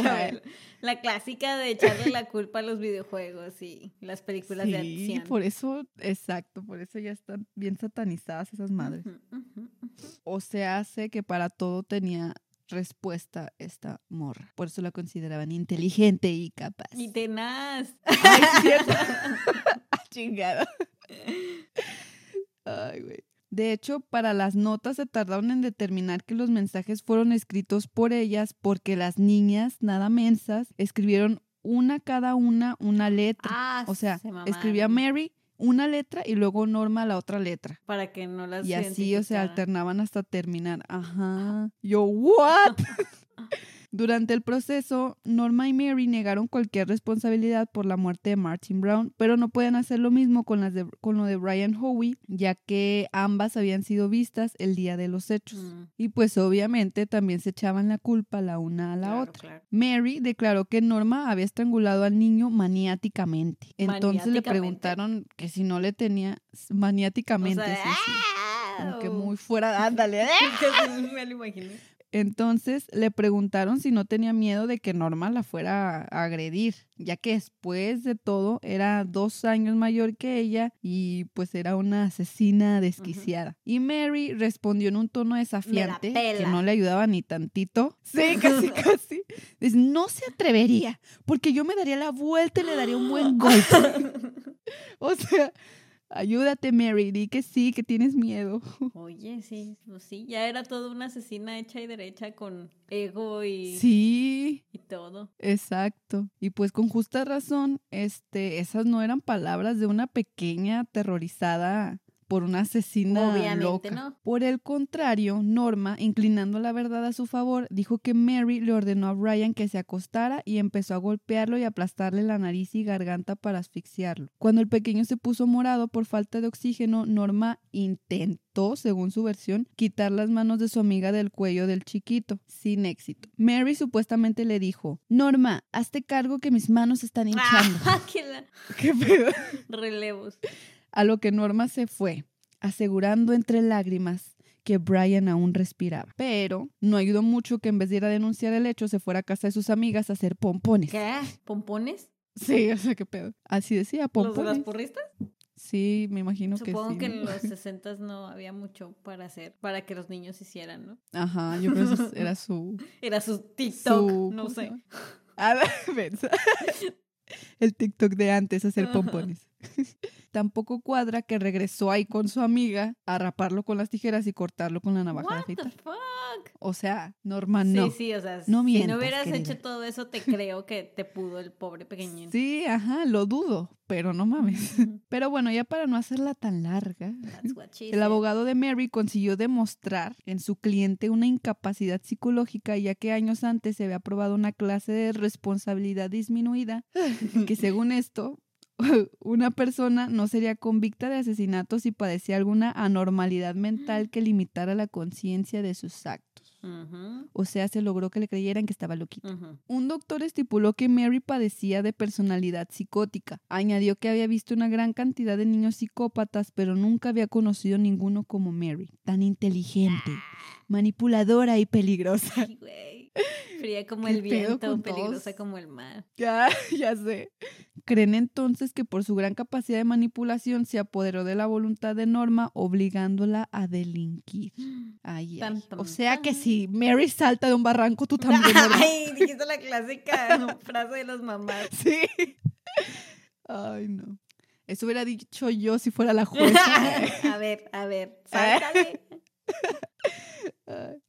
[SPEAKER 1] La clásica de echarle la culpa a los videojuegos y las películas de acción.
[SPEAKER 2] por eso, exacto, por eso ya están bien satanizadas esas madres. O se hace que para todo tenía respuesta esta morra. Por eso la consideraban inteligente y capaz.
[SPEAKER 1] Y tenaz.
[SPEAKER 2] Ay, cierto. Chingada. Ay, güey. De hecho, para las notas se tardaron en determinar que los mensajes fueron escritos por ellas porque las niñas, nada mensas, escribieron una cada una una letra.
[SPEAKER 1] Ah,
[SPEAKER 2] o sea, escribía Mary una letra y luego Norma la otra letra.
[SPEAKER 1] Para que no las
[SPEAKER 2] Y así, o sea, alternaban hasta terminar. Ajá. Yo, ¿what? Durante el proceso, Norma y Mary negaron cualquier responsabilidad por la muerte de Martin Brown, pero no pueden hacer lo mismo con, las con lo de Brian Howie, ya que ambas habían sido vistas el día de los hechos. Mm. Y pues obviamente también se echaban la culpa la una a la otra. Mary declaró que Norma había estrangulado al niño maniáticamente. Entonces le preguntaron que si no le tenía maniáticamente. Como que muy fuera, ándale.
[SPEAKER 1] Me lo imaginé.
[SPEAKER 2] Entonces le preguntaron si no tenía miedo de que Norma la fuera a agredir, ya que después de todo era dos años mayor que ella y pues era una asesina desquiciada. Y Mary respondió en un tono desafiante que no le ayudaba ni tantito. Sí, casi, casi. Dice, no se atrevería, porque yo me daría la vuelta y le daría un buen golpe. o sea, Ayúdate, Mary, di que sí, que tienes miedo.
[SPEAKER 1] Oye, sí, pues sí, ya era toda una asesina hecha y derecha con ego y
[SPEAKER 2] Sí.
[SPEAKER 1] y todo.
[SPEAKER 2] Exacto. Y pues con justa razón, este esas no eran palabras de una pequeña aterrorizada por una asesina Obviamente loca. No. Por el contrario, Norma, inclinando la verdad a su favor, dijo que Mary le ordenó a Brian que se acostara y empezó a golpearlo y aplastarle la nariz y garganta para asfixiarlo. Cuando el pequeño se puso morado por falta de oxígeno, Norma intentó, según su versión, quitar las manos de su amiga del cuello del chiquito, sin éxito. Mary supuestamente le dijo, Norma, hazte cargo que mis manos están hinchando.
[SPEAKER 1] ¿Qué,
[SPEAKER 2] ¿Qué pedo?
[SPEAKER 1] Relevos
[SPEAKER 2] a lo que Norma se fue, asegurando entre lágrimas que Brian aún respiraba. Pero no ayudó mucho que en vez de ir a denunciar el hecho, se fuera a casa de sus amigas a hacer pompones.
[SPEAKER 1] ¿Qué? ¿Pompones?
[SPEAKER 2] Sí, o sea, qué pedo. Así decía, pompones.
[SPEAKER 1] ¿Los de las porristas?
[SPEAKER 2] Sí, me imagino que sí.
[SPEAKER 1] Supongo que en los 60 no había mucho para hacer, para que los niños hicieran, ¿no?
[SPEAKER 2] Ajá, yo creo que era su...
[SPEAKER 1] Era su TikTok, no sé.
[SPEAKER 2] A ver, el TikTok de antes, hacer pompones. Tampoco cuadra que regresó ahí con su amiga a raparlo con las tijeras y cortarlo con la navaja de
[SPEAKER 1] What the
[SPEAKER 2] afeitar.
[SPEAKER 1] fuck?
[SPEAKER 2] O sea, Norma,
[SPEAKER 1] Sí,
[SPEAKER 2] no.
[SPEAKER 1] sí, o sea,
[SPEAKER 2] No
[SPEAKER 1] si
[SPEAKER 2] mientas,
[SPEAKER 1] no hubieras
[SPEAKER 2] querida.
[SPEAKER 1] hecho todo eso, te creo que te pudo el pobre pequeñín.
[SPEAKER 2] Sí, ajá, lo dudo, pero no mames. Pero bueno, ya para no hacerla tan larga, el abogado de Mary consiguió demostrar en su cliente una incapacidad psicológica, ya que años antes se había aprobado una clase de responsabilidad disminuida, que según esto, una persona no sería convicta de asesinato si padecía alguna anormalidad mental que limitara la conciencia de sus actos. O sea, se logró que le creyeran que estaba loquito.
[SPEAKER 1] ujú.
[SPEAKER 2] Un doctor estipuló que Mary padecía de personalidad psicótica. Añadió que había visto una gran cantidad de niños psicópatas, pero nunca había conocido ninguno como Mary, tan inteligente, manipuladora y peligrosa.
[SPEAKER 1] Ay. Fría como
[SPEAKER 2] ¿Qué
[SPEAKER 1] el viento, peligrosa
[SPEAKER 2] todos?
[SPEAKER 1] como el mar.
[SPEAKER 2] Ya, ya sé. Creen entonces que por su gran capacidad de manipulación se apoderó de la voluntad de Norma, obligándola a delinquir. Ay, ay.
[SPEAKER 1] Tan, tan,
[SPEAKER 2] O sea que si Mary salta de un barranco, tú también. Norma.
[SPEAKER 1] Ay, dijiste la clásica frase de las mamás.
[SPEAKER 2] Sí. Ay, no. Eso hubiera dicho yo si fuera la jueza.
[SPEAKER 1] a ver, a ver, sáltale.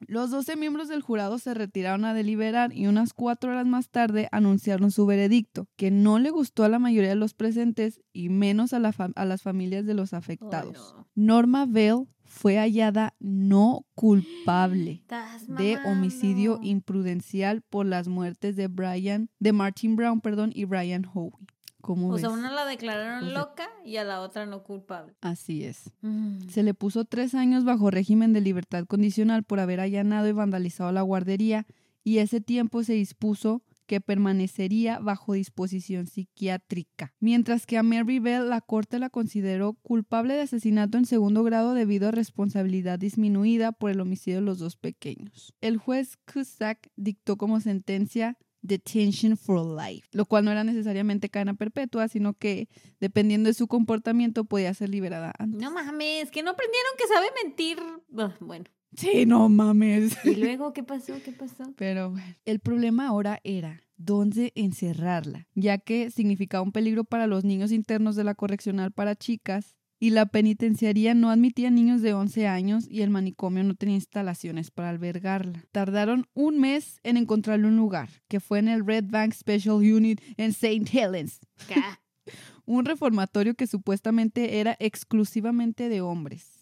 [SPEAKER 2] Los 12 miembros del jurado se retiraron a deliberar y unas cuatro horas más tarde anunciaron su veredicto, que no le gustó a la mayoría de los presentes y menos a, la fam- a las familias de los afectados.
[SPEAKER 1] no.
[SPEAKER 2] Norma Bell fue hallada no culpable de homicidio imprudencial por las muertes de Brian, de Martin Brown, perdón, y Brian Howie. ¿Cómo
[SPEAKER 1] O sea,
[SPEAKER 2] ves?
[SPEAKER 1] una la declararon
[SPEAKER 2] O sea-
[SPEAKER 1] loca y a la otra no culpable.
[SPEAKER 2] Así es.
[SPEAKER 1] Mm.
[SPEAKER 2] Se le puso tres años bajo régimen de libertad condicional por haber allanado y vandalizado la guardería y ese tiempo se dispuso que permanecería bajo disposición psiquiátrica. Mientras que a Mary Bell la corte la consideró culpable de asesinato en segundo grado debido a responsabilidad disminuida por el homicidio de los dos pequeños. El juez Cusack dictó como sentencia detention for life, lo cual no era necesariamente cadena perpetua, sino que dependiendo de su comportamiento podía ser liberada antes.
[SPEAKER 1] No mames, que no aprendieron que sabe mentir. Ah, Bueno,
[SPEAKER 2] Sí, no mames.
[SPEAKER 1] ¿y luego qué pasó? ¿Qué pasó?
[SPEAKER 2] Pero bueno, el problema ahora era dónde encerrarla, ya que significaba un peligro para los niños internos de la correccional para chicas y la penitenciaría no admitía niños de 11 años y el manicomio no tenía instalaciones para albergarla. Tardaron un mes en encontrarle un lugar, que fue en el Red Bank Special Unit en St. Helens,
[SPEAKER 1] ¿Qué?
[SPEAKER 2] un reformatorio que supuestamente era exclusivamente de hombres.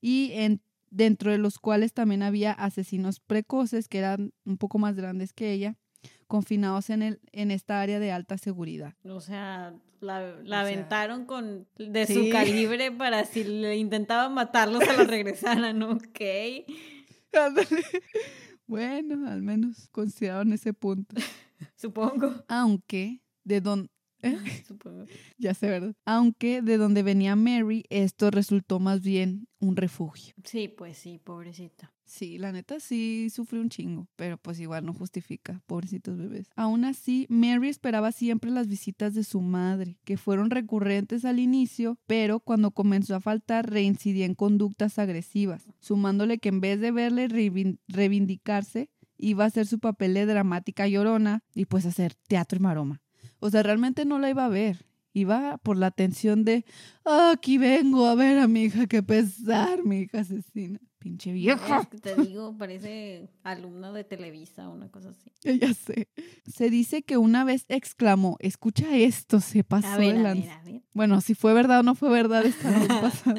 [SPEAKER 2] Y en, dentro de los cuales también había asesinos precoces que eran un poco más grandes que ella, confinados en, el, en esta área de alta seguridad.
[SPEAKER 1] O sea, la, la
[SPEAKER 2] sea,
[SPEAKER 1] aventaron con de
[SPEAKER 2] sí.
[SPEAKER 1] su calibre para si le intentaban matarlos se los regresaran, ¿ok?
[SPEAKER 2] Ándale. Bueno, al menos consideraron ese punto.
[SPEAKER 1] Supongo.
[SPEAKER 2] Aunque de don
[SPEAKER 1] Supongo.
[SPEAKER 2] ya sé, ¿verdad? Aunque de donde venía Mary, esto resultó más bien un refugio.
[SPEAKER 1] Sí, pues sí, pobrecita.
[SPEAKER 2] Sí, la neta sí sufrió un chingo, pero pues igual no justifica, pobrecitos bebés. Aún así, Mary esperaba siempre las visitas de su madre, que fueron recurrentes al inicio, pero cuando comenzó a faltar reincidía en conductas agresivas, sumándole que en vez de verle reivin- reivindicarse, iba a hacer su papel de dramática llorona y pues hacer teatro y maroma. O sea, realmente no la iba a ver. Iba por la atención de, "Ah, aquí vengo a ver a mi hija, qué pesar, mi hija asesina. Pinche vieja.
[SPEAKER 1] Es que te digo, parece alumna de Televisa o una cosa así.
[SPEAKER 2] Ya sé. Se dice que una vez exclamó, escucha esto, se pasó
[SPEAKER 1] A ver,
[SPEAKER 2] de
[SPEAKER 1] a
[SPEAKER 2] lanza".
[SPEAKER 1] ver, a ver.
[SPEAKER 2] Bueno, si fue verdad o no fue verdad, está bien pasado.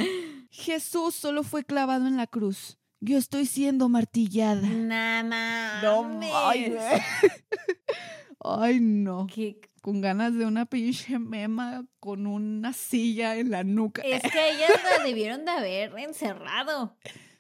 [SPEAKER 2] Jesús solo fue clavado en la cruz. Yo estoy siendo martillada.
[SPEAKER 1] Nada.
[SPEAKER 2] ay, güey. Ay, no.
[SPEAKER 1] Que
[SPEAKER 2] Con ganas de una pinche mema con una silla en la nuca.
[SPEAKER 1] es que ellas la debieron de haber encerrado.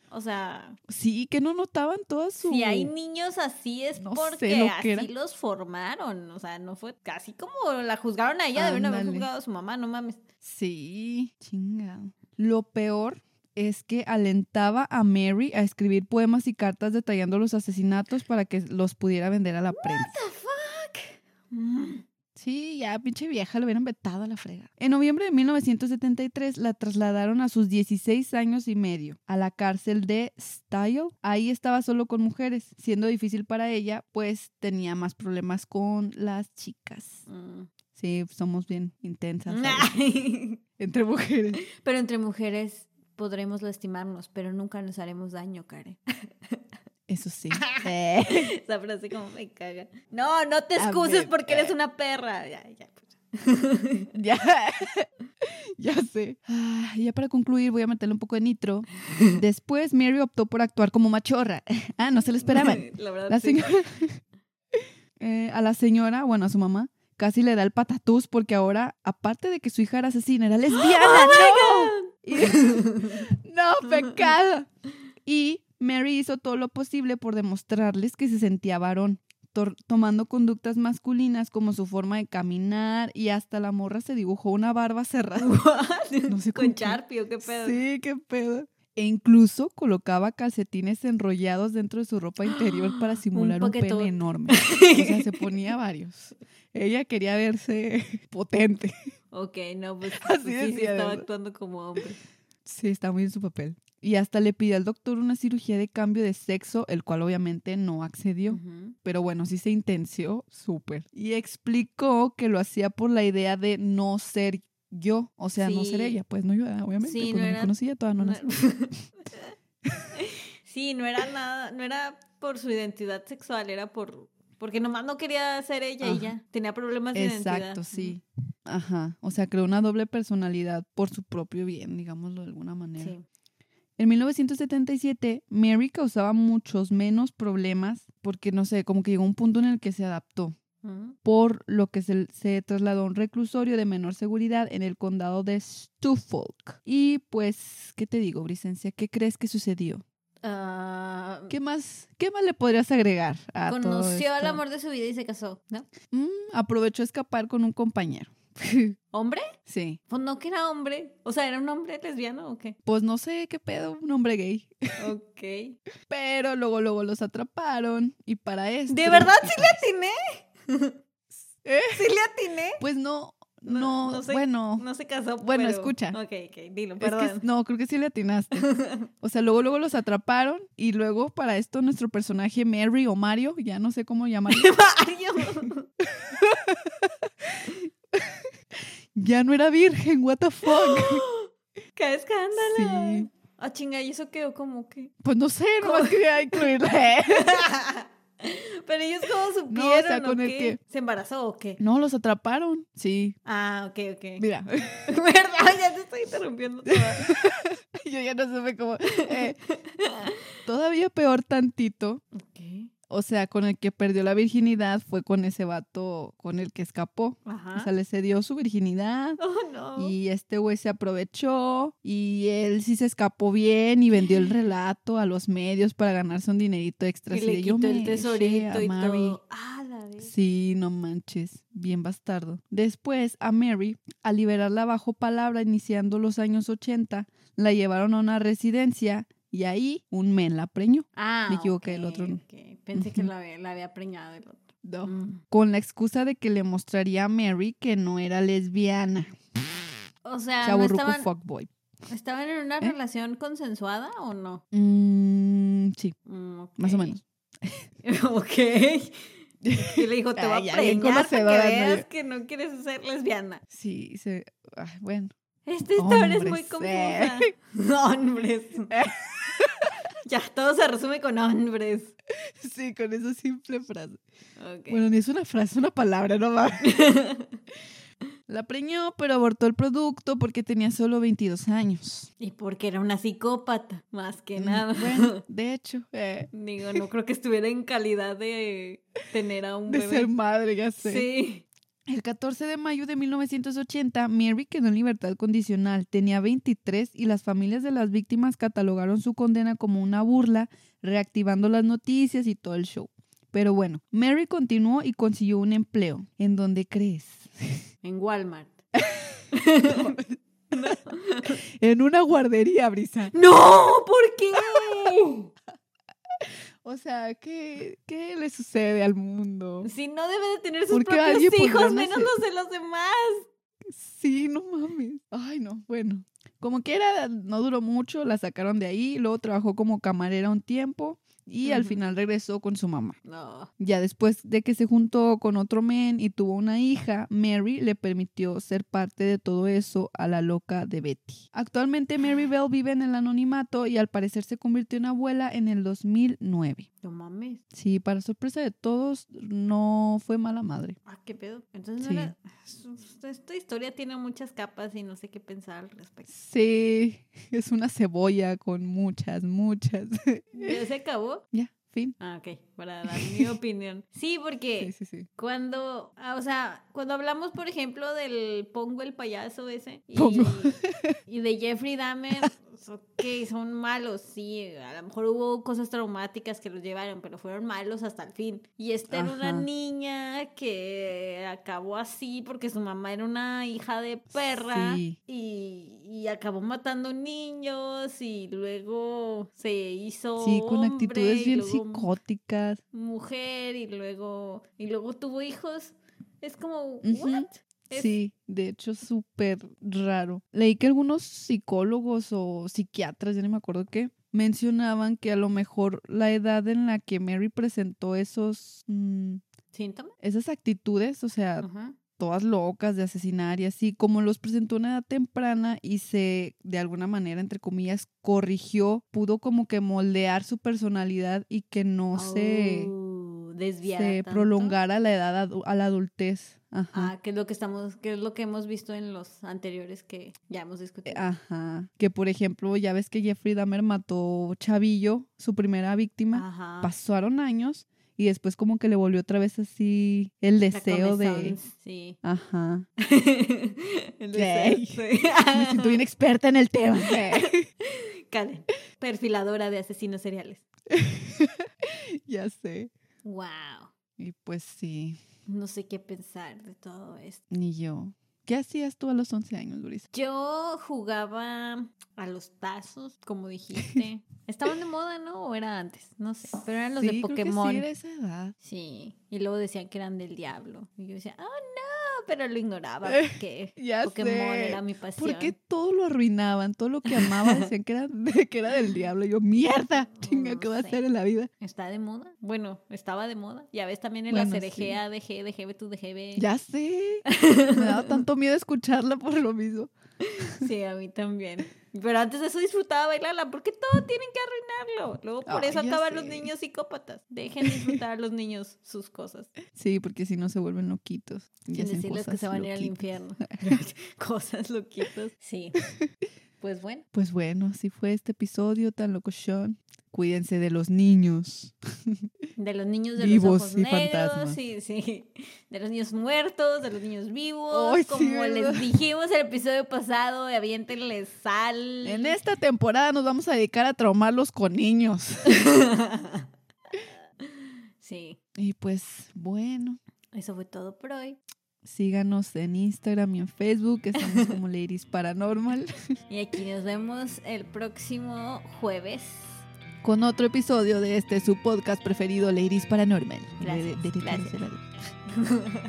[SPEAKER 1] O sea,
[SPEAKER 2] Sí, que no notaban todas su...
[SPEAKER 1] si hay niños así es
[SPEAKER 2] No
[SPEAKER 1] porque
[SPEAKER 2] lo
[SPEAKER 1] así los formaron. O sea, no fue casi como la juzgaron a ella, debieron haber
[SPEAKER 2] Ándale.
[SPEAKER 1] juzgado a su mamá, no mames.
[SPEAKER 2] Sí, chingado. Lo peor es que alentaba a Mary a escribir poemas y cartas detallando los asesinatos para que los pudiera vender a la prensa.
[SPEAKER 1] the fuck? Mm.
[SPEAKER 2] Sí, ya pinche vieja, le hubieran vetado a la frega. En noviembre de 1973 la trasladaron a sus 16 años y medio a la cárcel de Style. Ahí estaba solo con mujeres, siendo difícil para ella, pues tenía más problemas con las chicas.
[SPEAKER 1] Mm.
[SPEAKER 2] Sí, somos bien intensas. Entre mujeres.
[SPEAKER 1] pero entre mujeres podremos lastimarnos, pero nunca nos haremos daño, Karen.
[SPEAKER 2] Eso sí.
[SPEAKER 1] Esa frase como me caga. No, no te excuses porque eres una perra. Ya, ya. pues.
[SPEAKER 2] ya. ya sé. Ah, ya para concluir, voy a meterle un poco de nitro. Después, Mary optó por actuar como machorra. Ah, no se lo esperaban.
[SPEAKER 1] La verdad,
[SPEAKER 2] La
[SPEAKER 1] sí.
[SPEAKER 2] señora. Eh, a la señora, bueno, a su mamá, casi le da el patatús porque ahora, aparte de que su hija era asesina, era lesbiana. ¡No! Y- no, pecado. Y Mary hizo todo lo posible por demostrarles que se sentía varón, tomando conductas masculinas como su forma de caminar y hasta la morra se dibujó una barba cerrada.
[SPEAKER 1] What?
[SPEAKER 2] No sé
[SPEAKER 1] Con
[SPEAKER 2] con qué.
[SPEAKER 1] Pedo.
[SPEAKER 2] Sí, qué pedo. E incluso colocaba calcetines enrollados dentro de su ropa interior para simular un, pene
[SPEAKER 1] paquetote.
[SPEAKER 2] enorme. O sea, se ponía varios. Ella quería verse potente.
[SPEAKER 1] Ok, no, pues
[SPEAKER 2] Así
[SPEAKER 1] sí, sí
[SPEAKER 2] decía,
[SPEAKER 1] estaba actuando como hombre.
[SPEAKER 2] Sí, está muy en su papel. Y hasta le pidió al doctor una cirugía de cambio de sexo, el cual obviamente no accedió. Pero bueno, sí se intenció súper. Y explicó que lo hacía por la idea de no ser yo. O sea, no ser ella. Pues no yo, obviamente.
[SPEAKER 1] Sí,
[SPEAKER 2] pues
[SPEAKER 1] no
[SPEAKER 2] no me
[SPEAKER 1] era-
[SPEAKER 2] conocía, todavía no,
[SPEAKER 1] No- sí, no era nada, no era por su identidad sexual, era por porque nomás no quería ser ella y
[SPEAKER 2] Ajá.
[SPEAKER 1] ya. Tenía problemas de identidad.
[SPEAKER 2] Exacto, sí. Ajá. O sea, creó una doble personalidad por su propio bien, digámoslo de alguna manera.
[SPEAKER 1] Sí.
[SPEAKER 2] En 1977, Mary causaba muchos menos problemas porque, no sé, como que llegó un punto en el que se adaptó,
[SPEAKER 1] Ujú.
[SPEAKER 2] por lo que se, se trasladó a un reclusorio de menor seguridad en el condado de Suffolk. Y pues, ¿qué te digo, Bricencia? ¿Qué crees que sucedió?
[SPEAKER 1] Ah,
[SPEAKER 2] ¿Qué más, qué más le podrías agregar a todo
[SPEAKER 1] conoció al amor de su vida y se casó, ¿no?
[SPEAKER 2] Mm, aprovechó a escapar con un compañero.
[SPEAKER 1] ¿Hombre?
[SPEAKER 2] sí.
[SPEAKER 1] Pues no que era hombre. O sea, ¿era un hombre lesbiano o qué?
[SPEAKER 2] Pues no sé qué pedo, un hombre gay.
[SPEAKER 1] Ok.
[SPEAKER 2] Pero luego, luego los atraparon. Y para esto.
[SPEAKER 1] ¿De verdad sí le atiné?
[SPEAKER 2] ¿Eh?
[SPEAKER 1] ¿Sí le atiné?
[SPEAKER 2] Pues no,
[SPEAKER 1] No,
[SPEAKER 2] no,
[SPEAKER 1] no sé,
[SPEAKER 2] bueno.
[SPEAKER 1] No se casó.
[SPEAKER 2] Bueno,
[SPEAKER 1] pero-
[SPEAKER 2] escucha.
[SPEAKER 1] Ok, ok, dilo,
[SPEAKER 2] Es que
[SPEAKER 1] perdón.
[SPEAKER 2] no, creo que sí le atinaste. O sea, luego, luego los atraparon. Y luego, para esto, nuestro personaje Mary o Mario, ya no sé cómo llamarlo,
[SPEAKER 1] Mario.
[SPEAKER 2] Ya no era virgen, what the fuck.
[SPEAKER 1] ¡Qué escándalo!
[SPEAKER 2] Sí.
[SPEAKER 1] Ah, chinga, ¿y eso quedó como que?
[SPEAKER 2] Pues no sé, nomás quería incluirla.
[SPEAKER 1] Pero ellos cómo
[SPEAKER 2] No, o
[SPEAKER 1] supieron,
[SPEAKER 2] sea,
[SPEAKER 1] ¿o
[SPEAKER 2] con el
[SPEAKER 1] qué?
[SPEAKER 2] que-
[SPEAKER 1] ¿Se embarazó o qué?
[SPEAKER 2] No, los atraparon. Sí,
[SPEAKER 1] Ah, ok, ok.
[SPEAKER 2] mira.
[SPEAKER 1] ¿Verdad? Ya te estoy interrumpiendo toda.
[SPEAKER 2] Yo ya no supe cómo. eh, todavía peor tantito.
[SPEAKER 1] Ok.
[SPEAKER 2] O sea, con el que perdió la virginidad fue con ese vato con el que escapó. O
[SPEAKER 1] Ajá.
[SPEAKER 2] sea, le cedió su virginidad.
[SPEAKER 1] Oh, no.
[SPEAKER 2] Y este güey se aprovechó y él sí se escapó bien y vendió el relato a los medios para ganarse un dinerito extra.
[SPEAKER 1] Y
[SPEAKER 2] Así
[SPEAKER 1] le
[SPEAKER 2] de, "Yo
[SPEAKER 1] quitó
[SPEAKER 2] me
[SPEAKER 1] el tesorito y
[SPEAKER 2] Mary".
[SPEAKER 1] todo. Ah, la vez.
[SPEAKER 2] Sí, no manches, bien bastardo. Después, a Mary, al liberarla bajo palabra iniciando los años 80, la llevaron a una residencia y ahí un men la preñó.
[SPEAKER 1] Ah,
[SPEAKER 2] Me equivoqué, el
[SPEAKER 1] ok,
[SPEAKER 2] otro no.
[SPEAKER 1] Pensé que la había, la había preñado el otro.
[SPEAKER 2] No.
[SPEAKER 1] Mm.
[SPEAKER 2] Con la excusa de que le mostraría a Mary que no era lesbiana.
[SPEAKER 1] O sea, ¿no
[SPEAKER 2] Chaburruco
[SPEAKER 1] estaban,
[SPEAKER 2] fuckboy.
[SPEAKER 1] ¿estaban en una
[SPEAKER 2] ¿Eh?
[SPEAKER 1] relación consensuada o no?
[SPEAKER 2] Mm, sí,
[SPEAKER 1] Mm,
[SPEAKER 2] más o menos.
[SPEAKER 1] ok. Y le dijo, te voy a preñar para que
[SPEAKER 2] ¿no?
[SPEAKER 1] veas que no quieres ser lesbiana.
[SPEAKER 2] Sí, se... ay, bueno.
[SPEAKER 1] Esta historia es muy confusa. Hombres. ya, todo se resume con hombres.
[SPEAKER 2] Sí, con esa simple frase. Bueno, ni es una frase, es una palabra, no va. La preñó, pero abortó el producto porque tenía solo 22 años.
[SPEAKER 1] y porque era una psicópata, más que
[SPEAKER 2] Mm,
[SPEAKER 1] nada.
[SPEAKER 2] Bueno, de hecho, eh,
[SPEAKER 1] Digo, no creo que estuviera en calidad de tener a un
[SPEAKER 2] de
[SPEAKER 1] bebé.
[SPEAKER 2] ser madre, ya sé.
[SPEAKER 1] Sí.
[SPEAKER 2] El 14 de mayo de 1980, Mary quedó en libertad condicional. Tenía 23 y las familias de las víctimas catalogaron su condena como una burla, reactivando las noticias y todo el show. Pero bueno, Mary continuó y consiguió un empleo. ¿En dónde crees?
[SPEAKER 1] En Walmart.
[SPEAKER 2] En una guardería, Brisa.
[SPEAKER 1] ¡No! ¿Por qué?
[SPEAKER 2] O sea, ¿qué, qué le sucede al mundo?
[SPEAKER 1] Si no debe de tener sus
[SPEAKER 2] ¿Por qué
[SPEAKER 1] propios hijos, menos los de los demás.
[SPEAKER 2] Sí, no mames. Ay, no, bueno. Como que era, no duró mucho, la sacaron de ahí, luego trabajó como camarera un tiempo y al final regresó con su mamá.
[SPEAKER 1] No.
[SPEAKER 2] Ya después de que se juntó con otro men y tuvo una hija, Mary le permitió ser parte de todo eso a la loca de Betty. Actualmente Mary Bell vive en el anonimato y al parecer se convirtió en abuela en el 2009.
[SPEAKER 1] No mames.
[SPEAKER 2] Sí, para sorpresa de todos, no fue mala madre.
[SPEAKER 1] Ah, qué pedo. Entonces,
[SPEAKER 2] Sí.
[SPEAKER 1] no era- esta historia tiene muchas capas y no sé qué pensar al respecto.
[SPEAKER 2] Sí, es una cebolla con muchas, muchas.
[SPEAKER 1] ¿Ya se acabó?
[SPEAKER 2] Ya, fin.
[SPEAKER 1] Ah, ok, para dar mi opinión. Sí, porque
[SPEAKER 2] Sí, sí, sí.
[SPEAKER 1] cuando, ah, o sea, cuando hablamos, por ejemplo, del Pongo el payaso ese y,
[SPEAKER 2] Pongo.
[SPEAKER 1] y de Jeffrey Dahmer, pues, ok, son malos, sí, a lo mejor hubo cosas traumáticas que los llevaron, pero fueron malos hasta el fin. Y esta era una niña que acabó así porque su mamá era una hija de perra
[SPEAKER 2] Sí.
[SPEAKER 1] y, y acabó matando niños y luego se hizo
[SPEAKER 2] Sí, con
[SPEAKER 1] hombre,
[SPEAKER 2] actitudes bien psicóticas.
[SPEAKER 1] mujer y luego y luego tuvo hijos. Es como what? Es-
[SPEAKER 2] Sí, de hecho, súper raro. Leí que algunos psicólogos o psiquiatras, ya no me acuerdo qué, mencionaban que a lo mejor la edad en la que Mary presentó esos, mm,
[SPEAKER 1] ¿Síntomas?
[SPEAKER 2] esas actitudes, o sea, todas locas de asesinar y así, como los presentó a una edad temprana y se, de alguna manera, entre comillas, corrigió, pudo como que moldear su personalidad y que no se,
[SPEAKER 1] Oh,
[SPEAKER 2] se prolongara la edad a la adultez. Ajá.
[SPEAKER 1] Que es lo que estamos, que es lo que hemos visto en los anteriores que ya hemos discutido.
[SPEAKER 2] Ajá. Que por ejemplo, ya ves que Jeffrey Dahmer mató Chavillo, su primera víctima.
[SPEAKER 1] Ajá.
[SPEAKER 2] Pasaron años y después como que le volvió otra vez así el deseo de...
[SPEAKER 1] Sí.
[SPEAKER 2] Ajá.
[SPEAKER 1] El deseo, sí.
[SPEAKER 2] Me siento bien experta en el tema.
[SPEAKER 1] Karen, perfiladora de asesinos seriales.
[SPEAKER 2] ya sé.
[SPEAKER 1] Wow.
[SPEAKER 2] Y pues sí,
[SPEAKER 1] No sé qué pensar de todo esto.
[SPEAKER 2] ni yo. ¿Qué hacías tú a los 11 años, Luis?
[SPEAKER 1] Yo jugaba a los tazos, como dijiste. Estaban de moda, ¿no? ¿O era antes? No sé. Pero eran los de
[SPEAKER 2] Sí, creo que
[SPEAKER 1] Pokémon.
[SPEAKER 2] sí, esa edad.
[SPEAKER 1] Sí, y luego decían que eran del diablo. Y yo decía, oh no, pero lo ignoraba porque
[SPEAKER 2] Ya
[SPEAKER 1] Pokémon
[SPEAKER 2] sé.
[SPEAKER 1] era mi pasión.
[SPEAKER 2] Porque todo lo arruinaban, todo lo que amaba decían que era, que era del diablo. Y yo, mierda, chinga,
[SPEAKER 1] No
[SPEAKER 2] ¿qué voy a hacer en la vida?
[SPEAKER 1] ¿Está de moda? Bueno, estaba de moda. Ya ves también en
[SPEAKER 2] Bueno,
[SPEAKER 1] la
[SPEAKER 2] sí.
[SPEAKER 1] CRG, ADG, DGB, tu DGB.
[SPEAKER 2] Ya sé. Me daba tanto miedo escucharla por lo mismo.
[SPEAKER 1] Sí, a mí también. Pero antes de eso disfrutaba bailarla, porque todo tienen que arruinarlo. Luego por eso acaban los niños psicópatas. Dejen disfrutar a los niños sus cosas.
[SPEAKER 2] Sí, porque si no se vuelven loquitos. y
[SPEAKER 1] Sin decirles que se van a ir al
[SPEAKER 2] loquitas.
[SPEAKER 1] infierno. cosas loquitos. Sí. Pues bueno.
[SPEAKER 2] Pues bueno, así fue este episodio tan locochón. Cuídense de los niños.
[SPEAKER 1] De los niños de
[SPEAKER 2] Vivos
[SPEAKER 1] los ojos
[SPEAKER 2] y
[SPEAKER 1] negros,
[SPEAKER 2] fantasmas.
[SPEAKER 1] sí, sí. De los niños muertos, de los niños vivos.
[SPEAKER 2] Sí,
[SPEAKER 1] como
[SPEAKER 2] ¿verdad?
[SPEAKER 1] les dijimos el episodio pasado, aviéntenle sal.
[SPEAKER 2] En esta temporada nos vamos a dedicar a traumarlos con niños.
[SPEAKER 1] Sí,
[SPEAKER 2] Y pues bueno,
[SPEAKER 1] eso fue todo por hoy.
[SPEAKER 2] Síganos en Instagram y en Facebook, estamos como Ladies Paranormal,
[SPEAKER 1] Y aquí nos vemos el próximo jueves.
[SPEAKER 2] con otro episodio de este su podcast preferido, Ladies Paranormal.
[SPEAKER 1] Gracias,
[SPEAKER 2] De- de- de-
[SPEAKER 1] gracias.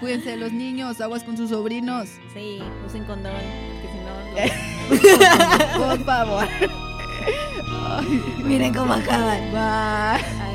[SPEAKER 2] Cuídense de los niños, aguas con sus sobrinos.
[SPEAKER 1] Sí, usen condón, porque si no...
[SPEAKER 2] Por favor.
[SPEAKER 1] Miren cómo acaban.
[SPEAKER 2] Bye.